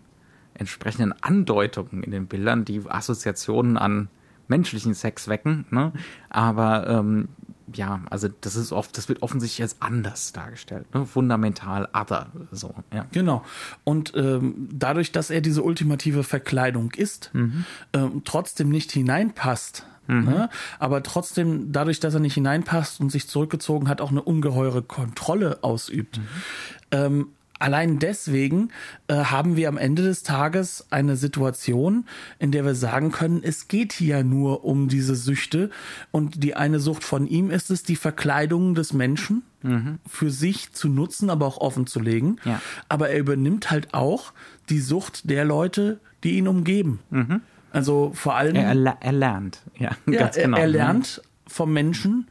entsprechenden Andeutungen in den Bildern, die Assoziationen an menschlichen Sex wecken. Ne? Aber ähm, ja, also das ist oft, das wird offensichtlich als anders dargestellt, ne? fundamental other, so. Ja. Genau. Und ähm, dadurch, dass er diese ultimative Verkleidung ist, mhm. ähm, trotzdem nicht hineinpasst. Mhm. Ne? Aber trotzdem, dadurch, dass er nicht hineinpasst und sich zurückgezogen hat, auch eine ungeheure Kontrolle ausübt. Mhm. Ähm, Allein deswegen äh, haben wir am Ende des Tages eine Situation, in der wir sagen können, es geht hier nur um diese Süchte und die eine Sucht von ihm ist es, die Verkleidung des Menschen mhm. für sich zu nutzen, aber auch offen zu legen. Ja. Aber er übernimmt halt auch die Sucht der Leute, die ihn umgeben. Mhm. Also vor allem. Er, er lernt, ja, <laughs> ja ganz genau. Er, er lernt vom Menschen,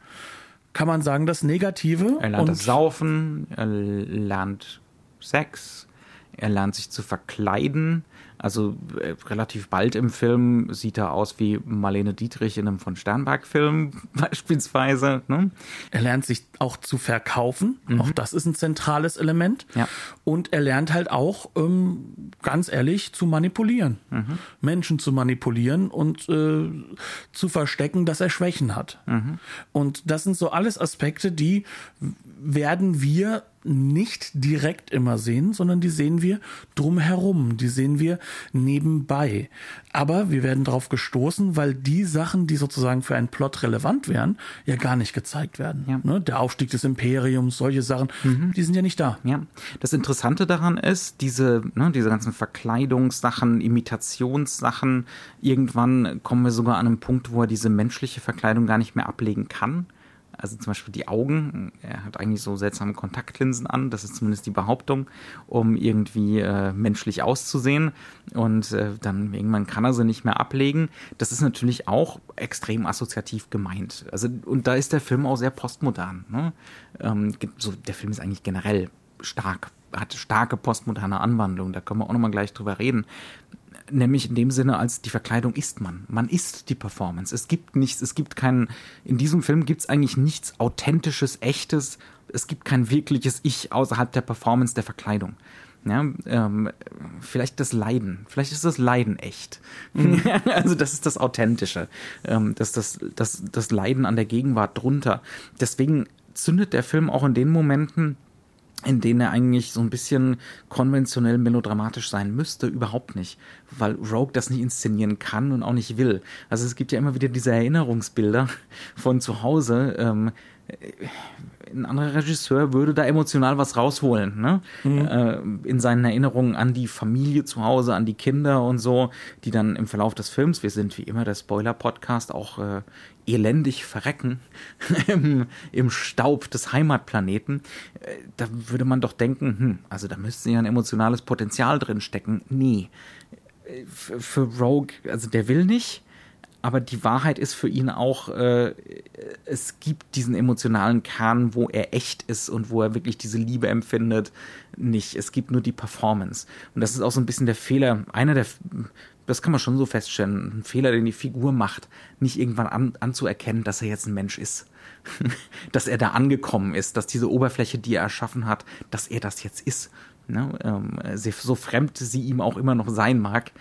kann man sagen, das Negative. Er lernt das Saufen, er lernt Sex. Er lernt sich zu verkleiden. Also äh, relativ bald im Film sieht er aus wie Marlene Dietrich in einem von Sternberg-Film <laughs> beispielsweise. Ne? Er lernt sich auch zu verkaufen. Mhm. Auch das ist ein zentrales Element. Ja. Und er lernt halt auch, ähm, ganz ehrlich, zu manipulieren. Mhm. Menschen zu manipulieren und äh, zu verstecken, dass er Schwächen hat. Mhm. Und das sind so alles Aspekte, die werden wir nicht direkt immer sehen, sondern die sehen wir drumherum, die sehen wir nebenbei. Aber wir werden darauf gestoßen, weil die Sachen, die sozusagen für einen Plot relevant wären, ja gar nicht gezeigt werden. Ja. Ne? Der Aufstieg des Imperiums, solche Sachen, mhm. die sind ja nicht da. Ja. Das Interessante daran ist, diese, ne, diese ganzen Verkleidungssachen, Imitationssachen, irgendwann kommen wir sogar an einen Punkt, wo er diese menschliche Verkleidung gar nicht mehr ablegen kann. Also zum Beispiel die Augen. Er hat eigentlich so seltsame Kontaktlinsen an, das ist zumindest die Behauptung, um irgendwie äh, menschlich auszusehen. Und äh, dann irgendwann kann er sie nicht mehr ablegen. Das ist natürlich auch extrem assoziativ gemeint. Also, und da ist der Film auch sehr postmodern. Ne? Ähm, so, der Film ist eigentlich generell stark, hat starke postmoderne Anwandlung. Da können wir auch nochmal gleich drüber reden nämlich in dem Sinne, als die Verkleidung ist man. Man ist die Performance. Es gibt nichts, es gibt keinen, in diesem Film gibt es eigentlich nichts Authentisches, Echtes. Es gibt kein wirkliches Ich außerhalb der Performance der Verkleidung. Ja, ähm, vielleicht das Leiden. Vielleicht ist das Leiden echt. Mhm. <laughs> also das ist das Authentische. Ähm, das, das, das, das Leiden an der Gegenwart drunter. Deswegen zündet der Film auch in den Momenten, in denen er eigentlich so ein bisschen konventionell melodramatisch sein müsste, überhaupt nicht, weil Rogue das nicht inszenieren kann und auch nicht will. Also es gibt ja immer wieder diese Erinnerungsbilder von zu Hause. Ähm, ein anderer Regisseur würde da emotional was rausholen, ne? Mhm. Äh, in seinen Erinnerungen an die Familie zu Hause, an die Kinder und so, die dann im Verlauf des Films, wir sind wie immer der Spoiler-Podcast, auch äh, elendig verrecken <laughs> im, im, Staub des Heimatplaneten, äh, da würde man doch denken, hm, also da müsste ja ein emotionales Potenzial drin stecken. Nee. Äh, für, für Rogue, also der will nicht, aber die Wahrheit ist für ihn auch, äh, es gibt diesen emotionalen Kern, wo er echt ist und wo er wirklich diese Liebe empfindet, nicht. Es gibt nur die Performance. Und das ist auch so ein bisschen der Fehler, einer der das kann man schon so feststellen, ein Fehler, den die Figur macht, nicht irgendwann an, anzuerkennen, dass er jetzt ein Mensch ist. <laughs> dass er da angekommen ist, dass diese Oberfläche, die er erschaffen hat, dass er das jetzt ist. Ne? Ähm, so fremd sie ihm auch immer noch sein mag,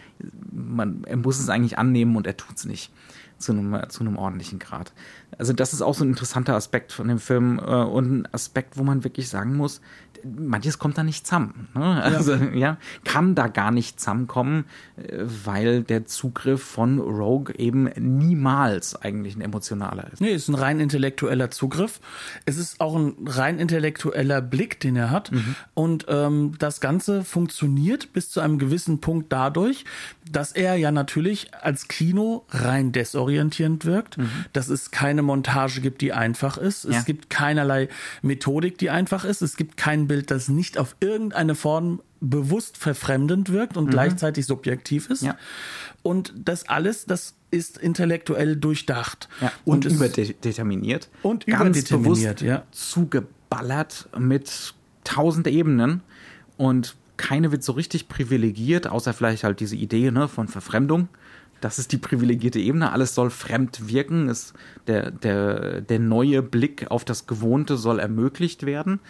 man, er muss es eigentlich annehmen und er tut es nicht zu einem, zu einem ordentlichen Grad. Also das ist auch so ein interessanter Aspekt von dem Film äh, und ein Aspekt, wo man wirklich sagen muss, manches kommt da nicht zusammen. Ne? Also ja. ja. kann da gar nicht zusammenkommen, äh, weil der Zugriff von Rogue eben niemals eigentlich ein emotionaler ist. Nee, es ist ein rein intellektueller Zugriff. Es ist auch ein rein intellektueller Blick, den er hat. Mhm. Und ähm, das Ganze funktioniert bis zu einem gewissen Punkt dadurch, dass er ja natürlich als Kino rein desorientierend wirkt, mhm. dass es keine Montage gibt, die einfach ist. Ja. Es gibt keinerlei Methodik, die einfach ist. Es gibt kein Bild, das nicht auf irgendeine Form bewusst verfremdend wirkt und mhm. gleichzeitig subjektiv ist. Ja. Und das alles, das ist intellektuell durchdacht. Ja, und, und überdeterminiert. Und überdeterminiert, ja. Zugeballert mit tausend Ebenen und keine wird so richtig privilegiert, außer vielleicht halt diese Idee ne, von Verfremdung. Das ist die privilegierte Ebene. Alles soll fremd wirken. Es, der, der, der neue Blick auf das Gewohnte soll ermöglicht werden.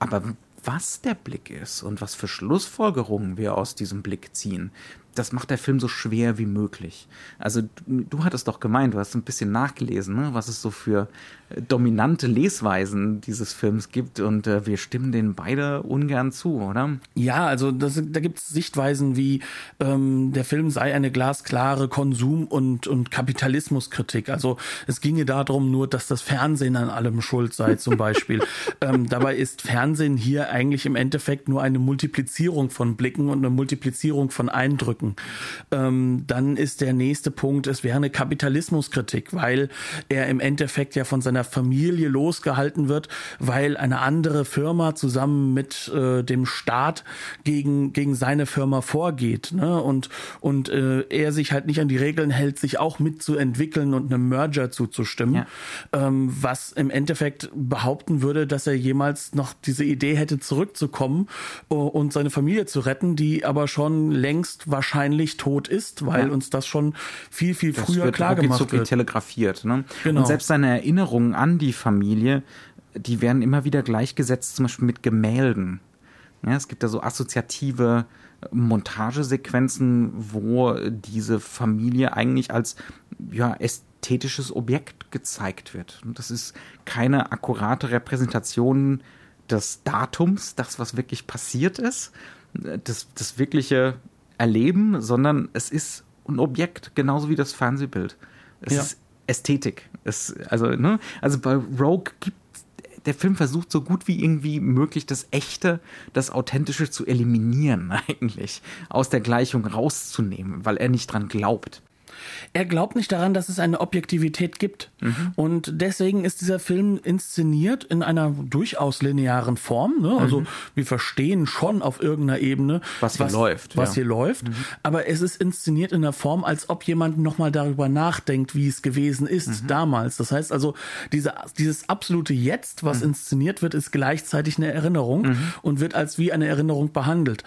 Aber was der Blick ist und was für Schlussfolgerungen wir aus diesem Blick ziehen, das macht der Film so schwer wie möglich. Also du, du hattest doch gemeint, du hast ein bisschen nachgelesen, ne, was es so für dominante Lesweisen dieses Films gibt und äh, wir stimmen denen beide ungern zu, oder? Ja, also das, da gibt es Sichtweisen wie ähm, der Film sei eine glasklare Konsum- und, und Kapitalismuskritik. Also es ginge darum nur, dass das Fernsehen an allem schuld sei zum Beispiel. <laughs> ähm, dabei ist Fernsehen hier eigentlich im Endeffekt nur eine Multiplizierung von Blicken und eine Multiplizierung von Eindrücken. Ähm, dann ist der nächste Punkt, es wäre eine Kapitalismuskritik, weil er im Endeffekt ja von seiner Familie losgehalten wird, weil eine andere Firma zusammen mit äh, dem Staat gegen, gegen seine Firma vorgeht. Ne? Und, und äh, er sich halt nicht an die Regeln hält, sich auch mitzuentwickeln und einem Merger zuzustimmen, ja. ähm, was im Endeffekt behaupten würde, dass er jemals noch diese Idee hätte, zurückzukommen uh, und seine Familie zu retten, die aber schon längst wahrscheinlich tot ist, weil ja. uns das schon viel, viel früher das wird klar gemacht wird. telegrafiert. Ne? Genau. Und selbst seine Erinnerungen an die Familie, die werden immer wieder gleichgesetzt, zum Beispiel mit Gemälden. Ja, es gibt da so assoziative Montagesequenzen, wo diese Familie eigentlich als ja, ästhetisches Objekt gezeigt wird. Und das ist keine akkurate Repräsentation des Datums, das, was wirklich passiert ist, das, das wirkliche erleben, sondern es ist ein Objekt, genauso wie das Fernsehbild. Es ja. ist Ästhetik. Es, also, ne? also bei Rogue gibt der Film versucht so gut wie irgendwie möglich das Echte, das Authentische zu eliminieren, <laughs> eigentlich, aus der Gleichung rauszunehmen, weil er nicht dran glaubt. Er glaubt nicht daran, dass es eine Objektivität gibt. Mhm. Und deswegen ist dieser Film inszeniert in einer durchaus linearen Form. Ne? Also mhm. wir verstehen schon auf irgendeiner Ebene, was hier was, läuft. Was ja. hier läuft. Mhm. Aber es ist inszeniert in der Form, als ob jemand nochmal darüber nachdenkt, wie es gewesen ist mhm. damals. Das heißt also, diese, dieses absolute Jetzt, was mhm. inszeniert wird, ist gleichzeitig eine Erinnerung mhm. und wird als wie eine Erinnerung behandelt.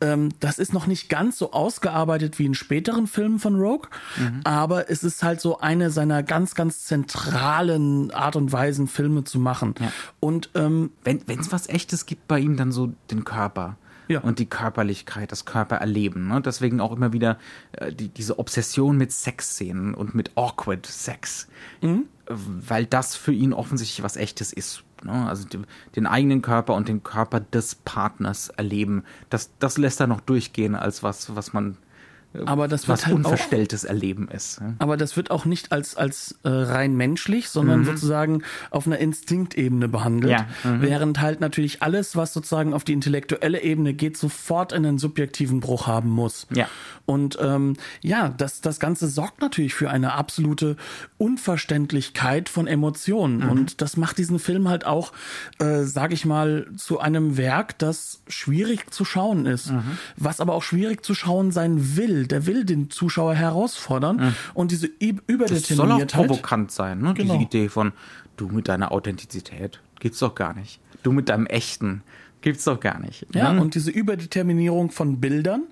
Ähm, das ist noch nicht ganz so ausgearbeitet wie in späteren Filmen von Rogue. Mhm. Aber es ist halt so eine seiner ganz, ganz zentralen Art und Weisen, Filme zu machen. Ja. Und ähm, wenn es was Echtes gibt bei ihm, dann so den Körper. Ja. Und die Körperlichkeit, das Körpererleben. Ne? Deswegen auch immer wieder äh, die, diese Obsession mit Sexszenen und mit awkward Sex. Mhm. Weil das für ihn offensichtlich was Echtes ist. Ne? Also die, den eigenen Körper und den Körper des Partners erleben. Das, das lässt er noch durchgehen als was, was man aber das was halt unverstelltes auch, Erleben ist. Aber das wird auch nicht als als äh, rein menschlich, sondern mhm. sozusagen auf einer Instinktebene behandelt, ja. mhm. während halt natürlich alles, was sozusagen auf die intellektuelle Ebene geht, sofort einen subjektiven Bruch haben muss. Ja. Und ähm, ja, das das Ganze sorgt natürlich für eine absolute Unverständlichkeit von Emotionen mhm. und das macht diesen Film halt auch, äh, sage ich mal, zu einem Werk, das schwierig zu schauen ist, mhm. was aber auch schwierig zu schauen sein will der will den Zuschauer herausfordern mhm. und diese Überdeterminiertheit. Das soll auch provokant sein, ne? Genau. Diese Idee von, du mit deiner Authentizität, geht's doch gar nicht. Du mit deinem Echten, Gibt's doch gar nicht. Ja, mhm. und diese Überdeterminierung von Bildern,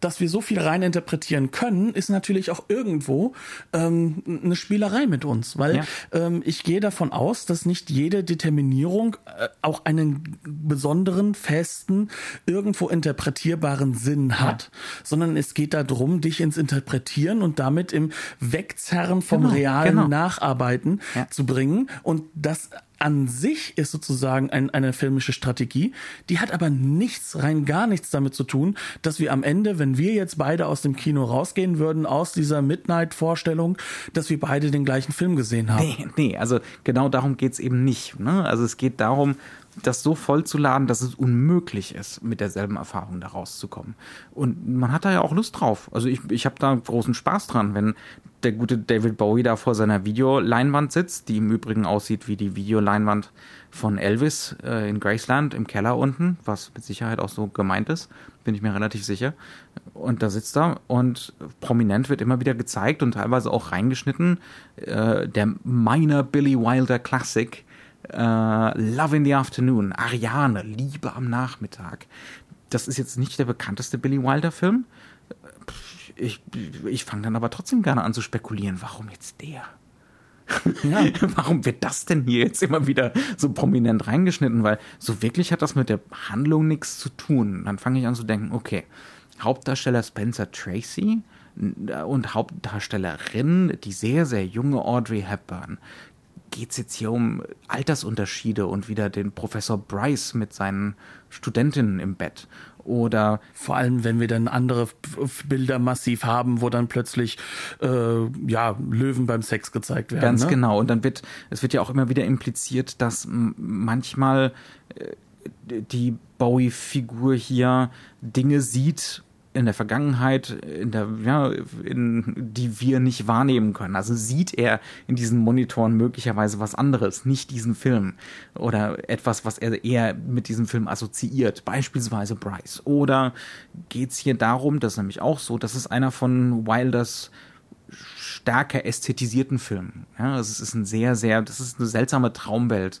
dass wir so viel reininterpretieren können, ist natürlich auch irgendwo ähm, eine Spielerei mit uns, weil ja. ähm, ich gehe davon aus, dass nicht jede Determinierung äh, auch einen besonderen, festen, irgendwo interpretierbaren Sinn hat, ja. sondern es geht darum, dich ins Interpretieren und damit im Wegzerren vom genau, realen genau. Nacharbeiten ja. zu bringen und das an sich ist sozusagen ein, eine filmische Strategie, die hat aber nichts, rein gar nichts damit zu tun, dass wir am Ende, wenn wir jetzt beide aus dem Kino rausgehen würden, aus dieser Midnight-Vorstellung, dass wir beide den gleichen Film gesehen haben. Nee, nee, also genau darum geht's eben nicht. Ne? Also es geht darum, das so voll zu laden, dass es unmöglich ist, mit derselben Erfahrung da rauszukommen. Und man hat da ja auch Lust drauf. Also ich, ich habe da großen Spaß dran, wenn der gute David Bowie da vor seiner Videoleinwand sitzt, die im Übrigen aussieht wie die Videoleinwand von Elvis äh, in Graceland im Keller unten, was mit Sicherheit auch so gemeint ist, bin ich mir relativ sicher. Und da sitzt er und prominent wird immer wieder gezeigt und teilweise auch reingeschnitten äh, der Minor Billy Wilder Classic Love in the Afternoon, Ariane, Liebe am Nachmittag. Das ist jetzt nicht der bekannteste Billy Wilder Film. Ich, ich fange dann aber trotzdem gerne an zu spekulieren, warum jetzt der? Ja. <laughs> Warum wird das denn hier jetzt immer wieder so prominent reingeschnitten? Weil so wirklich hat das mit der Handlung nichts zu tun. Dann fange ich an zu denken, okay, Hauptdarsteller Spencer Tracy und Hauptdarstellerin, die sehr, sehr junge Audrey Hepburn. Geht es jetzt hier um Altersunterschiede und wieder den Professor Bryce mit seinen Studentinnen im Bett? oder vor allem, wenn wir dann andere Bilder massiv haben, wo dann plötzlich äh, ja Löwen beim Sex gezeigt werden. Ganz ne? genau. Und dann wird es wird ja auch immer wieder impliziert, dass manchmal äh, die Bowie-Figur hier Dinge sieht in der Vergangenheit, in der, ja, in, die wir nicht wahrnehmen können. Also sieht er in diesen Monitoren möglicherweise was anderes, nicht diesen Film oder etwas, was er eher mit diesem Film assoziiert, beispielsweise Bryce. Oder geht es hier darum, das ist nämlich auch so, das ist einer von Wilders stärker ästhetisierten Filmen. Ja, es ist ein sehr, sehr, das ist eine seltsame Traumwelt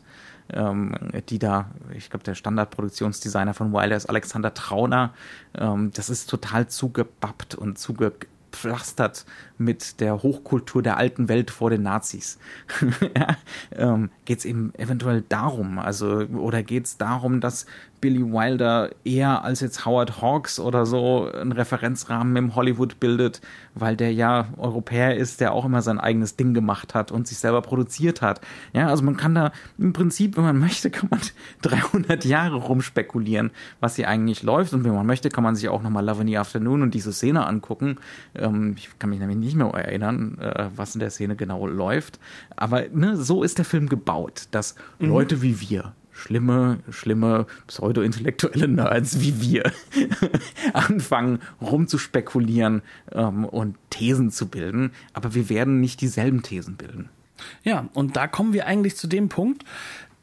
ähm, die da, ich glaube, der Standardproduktionsdesigner von Wilder ist Alexander Trauner. Ähm, das ist total zugebappt und zugepflastert mit der Hochkultur der alten Welt vor den Nazis. <laughs> ja, ähm, geht es eben eventuell darum, also oder geht es darum, dass Billy Wilder eher als jetzt Howard Hawks oder so einen Referenzrahmen im Hollywood bildet, weil der ja Europäer ist, der auch immer sein eigenes Ding gemacht hat und sich selber produziert hat. Ja, also man kann da im Prinzip, wenn man <laughs> möchte, kann man <laughs> 300 Jahre rumspekulieren, was hier eigentlich läuft und wenn man möchte, kann man sich auch nochmal Love in the Afternoon und diese Szene angucken. Ähm, ich kann mich nämlich nicht mehr erinnern, äh, was in der Szene genau läuft, aber ne, so ist der Film gebaut, dass mhm. Leute wie wir schlimme, schlimme pseudo-intellektuelle Nerds wie wir <laughs> anfangen rumzuspekulieren ähm, und Thesen zu bilden, aber wir werden nicht dieselben Thesen bilden. Ja, und da kommen wir eigentlich zu dem Punkt,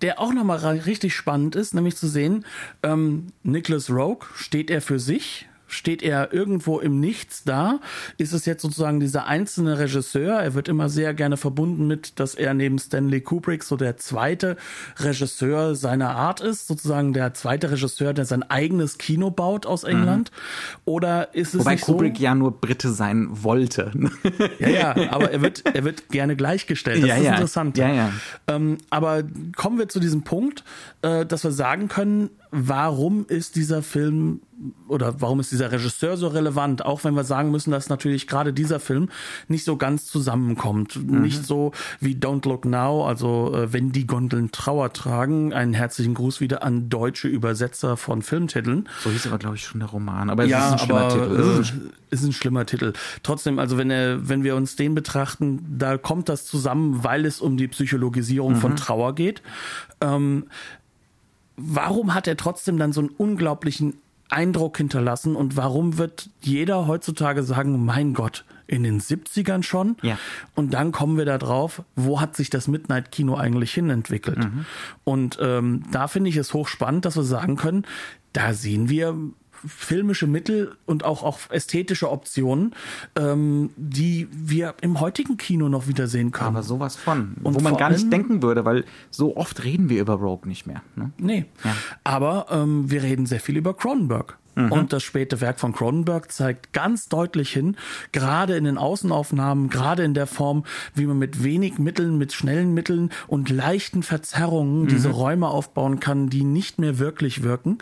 der auch nochmal richtig spannend ist, nämlich zu sehen, ähm, Nicholas Rogue, steht er für sich? Steht er irgendwo im Nichts da? Ist es jetzt sozusagen dieser einzelne Regisseur? Er wird immer sehr gerne verbunden mit, dass er neben Stanley Kubrick so der zweite Regisseur seiner Art ist, sozusagen der zweite Regisseur, der sein eigenes Kino baut aus England. Mhm. Oder ist es Wobei Kubrick so? ja nur Brite sein wollte. <laughs> ja, ja, aber er wird, er wird gerne gleichgestellt. Das ja, ist ja. interessant. Ja, ja. Ähm, aber kommen wir zu diesem Punkt, äh, dass wir sagen können, warum ist dieser Film oder warum ist dieser Regisseur so relevant, auch wenn wir sagen müssen, dass natürlich gerade dieser Film nicht so ganz zusammenkommt. Mhm. Nicht so wie Don't Look Now, also äh, wenn die Gondeln Trauer tragen. Einen herzlichen Gruß wieder an deutsche Übersetzer von Filmtiteln. So hieß aber, glaube ich, schon der Roman. Aber es ja, ist ein schlimmer aber, Titel. Ist, ist ein schlimmer Titel. Trotzdem, also wenn, er, wenn wir uns den betrachten, da kommt das zusammen, weil es um die Psychologisierung mhm. von Trauer geht. Ähm, warum hat er trotzdem dann so einen unglaublichen Eindruck hinterlassen und warum wird jeder heutzutage sagen, mein Gott, in den 70ern schon? Ja. Und dann kommen wir da drauf, wo hat sich das Midnight-Kino eigentlich hinentwickelt? Mhm. Und ähm, da finde ich es hochspannend, dass wir sagen können, da sehen wir filmische Mittel und auch, auch ästhetische Optionen, ähm, die wir im heutigen Kino noch wieder sehen können. Aber sowas von. Und wo man gar nicht denken würde, weil so oft reden wir über Rogue nicht mehr. Ne? Nee. Ja. Aber ähm, wir reden sehr viel über Cronenberg. Mhm. Und das späte Werk von Cronenberg zeigt ganz deutlich hin, gerade in den Außenaufnahmen, gerade in der Form, wie man mit wenig Mitteln, mit schnellen Mitteln und leichten Verzerrungen mhm. diese Räume aufbauen kann, die nicht mehr wirklich wirken,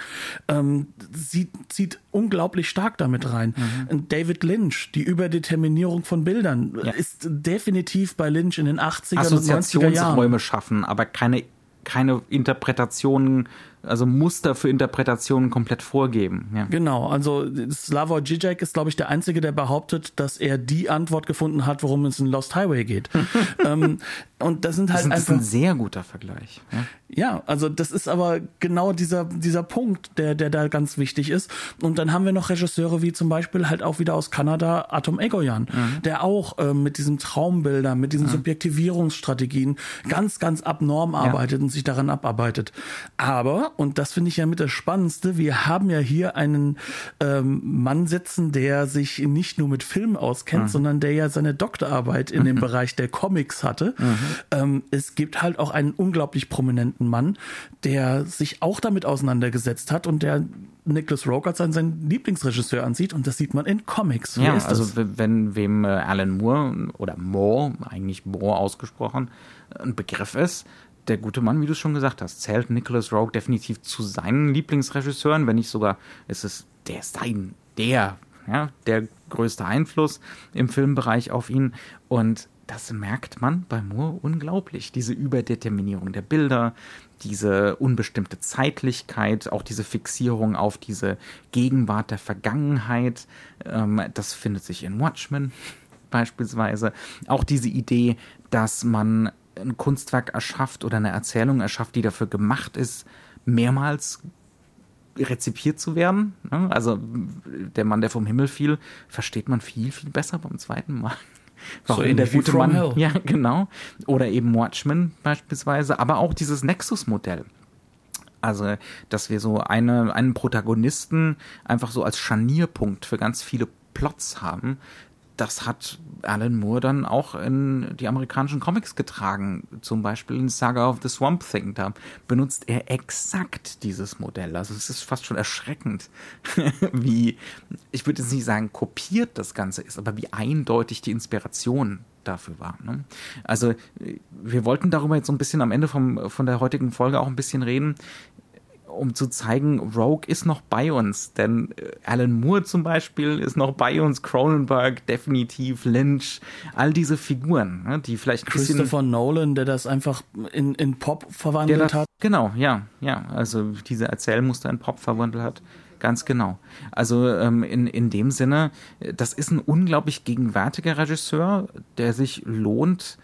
ähm, sie zieht unglaublich stark damit rein. Mhm. David Lynch, die Überdeterminierung von Bildern, ja. ist definitiv bei Lynch in den 80er und 90er Jahren. Räume schaffen, aber keine keine Interpretationen also Muster für Interpretationen komplett vorgeben. Ja. Genau, also Slavoj Žižek ist, glaube ich, der Einzige, der behauptet, dass er die Antwort gefunden hat, worum es in Lost Highway geht. <laughs> ähm, und das sind halt das ist, einfach. Das ist ein sehr guter Vergleich. Ja. Ja, also das ist aber genau dieser, dieser Punkt, der, der da ganz wichtig ist. Und dann haben wir noch Regisseure wie zum Beispiel halt auch wieder aus Kanada Atom Egoyan, mhm. der auch äh, mit diesen Traumbildern, mit diesen mhm. Subjektivierungsstrategien ganz, ganz abnorm arbeitet ja. und sich daran abarbeitet. Aber, und das finde ich ja mit das Spannendste, wir haben ja hier einen ähm, Mann sitzen, der sich nicht nur mit Film auskennt, mhm. sondern der ja seine Doktorarbeit in dem Bereich der Comics hatte. Mhm. Ähm, es gibt halt auch einen unglaublich prominenten Mann, der sich auch damit auseinandergesetzt hat und der Nicholas Rogue als seinen Lieblingsregisseur ansieht und das sieht man in Comics. Wer ja, also wenn wem äh, Alan Moore oder Moore, eigentlich Moore ausgesprochen, ein Begriff ist, der gute Mann, wie du schon gesagt hast, zählt Nicholas Rogue definitiv zu seinen Lieblingsregisseuren, wenn nicht sogar, es ist der sein, der, ja, der größte Einfluss im Filmbereich auf ihn und das merkt man bei Moore unglaublich. Diese Überdeterminierung der Bilder, diese unbestimmte Zeitlichkeit, auch diese Fixierung auf diese Gegenwart der Vergangenheit. Ähm, das findet sich in Watchmen <laughs> beispielsweise. Auch diese Idee, dass man ein Kunstwerk erschafft oder eine Erzählung erschafft, die dafür gemacht ist, mehrmals rezipiert zu werden. Ne? Also der Mann, der vom Himmel fiel, versteht man viel, viel besser beim zweiten Mal. So in der gute Mann. Hell. Ja, genau. Oder eben Watchmen beispielsweise, aber auch dieses Nexus-Modell. Also, dass wir so eine, einen Protagonisten einfach so als Scharnierpunkt für ganz viele Plots haben, das hat Alan Moore dann auch in die amerikanischen Comics getragen. Zum Beispiel in Saga of the Swamp Thing. Da benutzt er exakt dieses Modell. Also es ist fast schon erschreckend, <laughs> wie, ich würde jetzt nicht sagen, kopiert das Ganze ist, aber wie eindeutig die Inspiration dafür war. Ne? Also wir wollten darüber jetzt so ein bisschen am Ende vom, von der heutigen Folge auch ein bisschen reden um zu zeigen, Rogue ist noch bei uns. Denn äh, Alan Moore zum Beispiel ist noch bei uns, Cronenberg definitiv, Lynch, all diese Figuren, ne, die vielleicht Christopher Nolan, der das einfach in, in Pop verwandelt das, hat. Genau, ja, ja. Also diese Erzählmuster in Pop verwandelt hat. Ganz genau. Also ähm, in, in dem Sinne, das ist ein unglaublich gegenwärtiger Regisseur, der sich lohnt,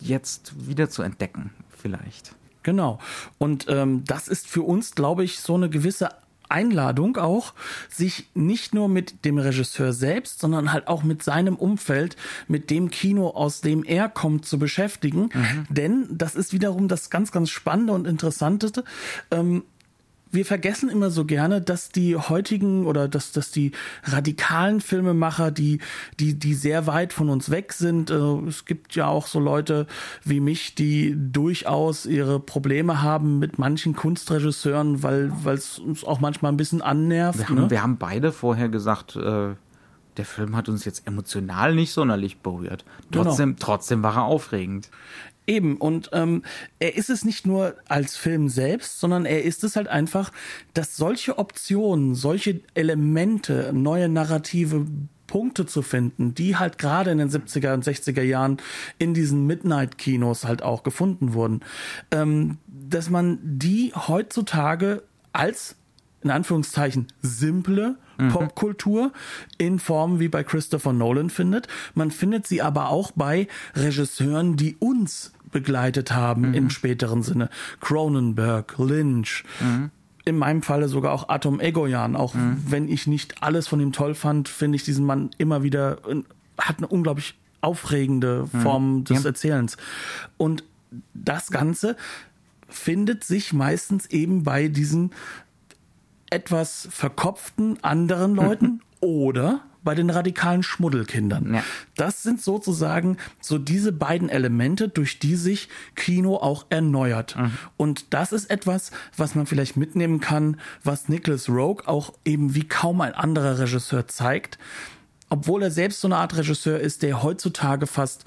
jetzt wieder zu entdecken, vielleicht. Genau. Und ähm, das ist für uns, glaube ich, so eine gewisse Einladung auch, sich nicht nur mit dem Regisseur selbst, sondern halt auch mit seinem Umfeld, mit dem Kino, aus dem er kommt, zu beschäftigen. Mhm. Denn das ist wiederum das ganz, ganz Spannende und Interessante. Ähm, wir vergessen immer so gerne, dass die heutigen oder dass, dass die radikalen Filmemacher, die, die, die sehr weit von uns weg sind, äh, es gibt ja auch so Leute wie mich, die durchaus ihre Probleme haben mit manchen Kunstregisseuren, weil es uns auch manchmal ein bisschen annervt. Wir haben, ne? wir haben beide vorher gesagt, äh, der Film hat uns jetzt emotional nicht sonderlich berührt. Genau. Trotzdem, genau. trotzdem war er aufregend. Eben, und ähm, er ist es nicht nur als Film selbst, sondern er ist es halt einfach, dass solche Optionen, solche Elemente, neue narrative Punkte zu finden, die halt gerade in den 70er und 60er Jahren in diesen Midnight-Kinos halt auch gefunden wurden, ähm, dass man die heutzutage als in Anführungszeichen simple mhm. Popkultur in Form wie bei Christopher Nolan findet. Man findet sie aber auch bei Regisseuren, die uns begleitet haben mhm. im späteren Sinne. Cronenberg, Lynch. Mhm. In meinem Falle sogar auch Atom Egoyan. Auch mhm. wenn ich nicht alles von ihm toll fand, finde ich diesen Mann immer wieder, hat eine unglaublich aufregende mhm. Form des ja. Erzählens. Und das Ganze findet sich meistens eben bei diesen etwas verkopften anderen Leuten oder bei den radikalen Schmuddelkindern. Ja. Das sind sozusagen so diese beiden Elemente, durch die sich Kino auch erneuert. Mhm. Und das ist etwas, was man vielleicht mitnehmen kann, was Nicholas Rogue auch eben wie kaum ein anderer Regisseur zeigt. Obwohl er selbst so eine Art Regisseur ist, der heutzutage fast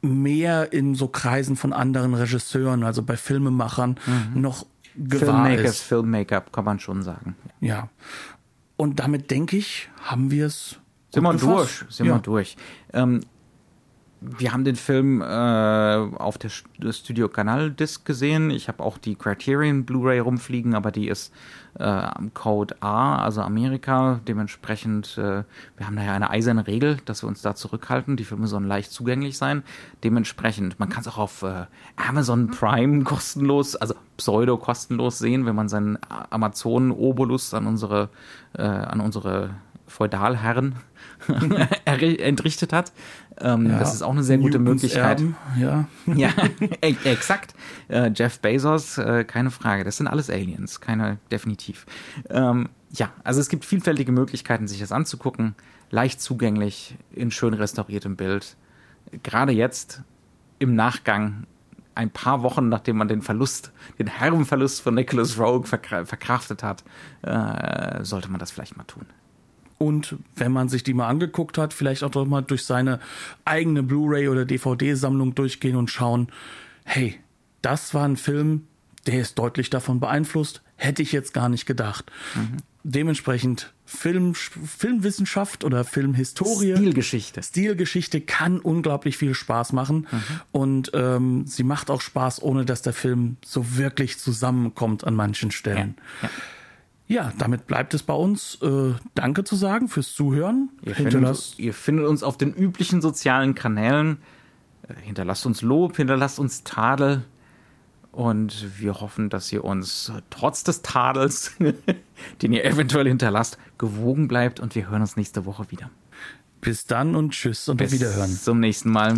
mehr in so Kreisen von anderen Regisseuren, also bei Filmemachern, mhm. noch gewahr Filmmakers, ist. Filmmaker kann man schon sagen. Ja. Und damit denke ich, haben wir es. Sind wir durch, sind ja. wir durch. Ähm, wir haben den Film äh, auf der Studio Canal Disc gesehen. Ich habe auch die Criterion Blu-ray rumfliegen, aber die ist äh, am Code A, also Amerika. Dementsprechend, äh, wir haben da ja eine eiserne Regel, dass wir uns da zurückhalten. Die Filme sollen leicht zugänglich sein. Dementsprechend, man kann es auch auf äh, Amazon Prime kostenlos, also pseudo kostenlos sehen, wenn man seinen Amazon-Obolus an unsere, äh, an unsere Feudalherren <laughs> entrichtet hat. Ähm, ja, das ist auch eine sehr gute Newtons Möglichkeit. Erben, ja, <laughs> ja e-, exakt. Äh, Jeff Bezos, äh, keine Frage. Das sind alles Aliens, keine definitiv. Ähm, ja, also es gibt vielfältige Möglichkeiten, sich das anzugucken. Leicht zugänglich, in schön restauriertem Bild. Gerade jetzt im Nachgang ein paar Wochen nachdem man den Verlust, den Herrenverlust von Nicholas Rogue verkraftet hat, äh, sollte man das vielleicht mal tun. Und wenn man sich die mal angeguckt hat, vielleicht auch doch mal durch seine eigene Blu-ray oder DVD-Sammlung durchgehen und schauen, hey, das war ein Film, der ist deutlich davon beeinflusst, hätte ich jetzt gar nicht gedacht. Mhm. Dementsprechend Film, Filmwissenschaft oder Filmhistorie. Stilgeschichte. Stilgeschichte kann unglaublich viel Spaß machen. Mhm. Und ähm, sie macht auch Spaß, ohne dass der Film so wirklich zusammenkommt an manchen Stellen. Ja. Ja. Ja, damit bleibt es bei uns. Äh, danke zu sagen fürs Zuhören. Ihr findet, ihr findet, uns auf den üblichen sozialen Kanälen. Äh, hinterlasst uns Lob, hinterlasst uns Tadel. Und wir hoffen, dass ihr uns trotz des Tadels, <laughs> den ihr eventuell hinterlasst, gewogen bleibt. Und wir hören uns nächste Woche wieder. Bis dann und tschüss und Bis auf Wiederhören. Zum nächsten Mal.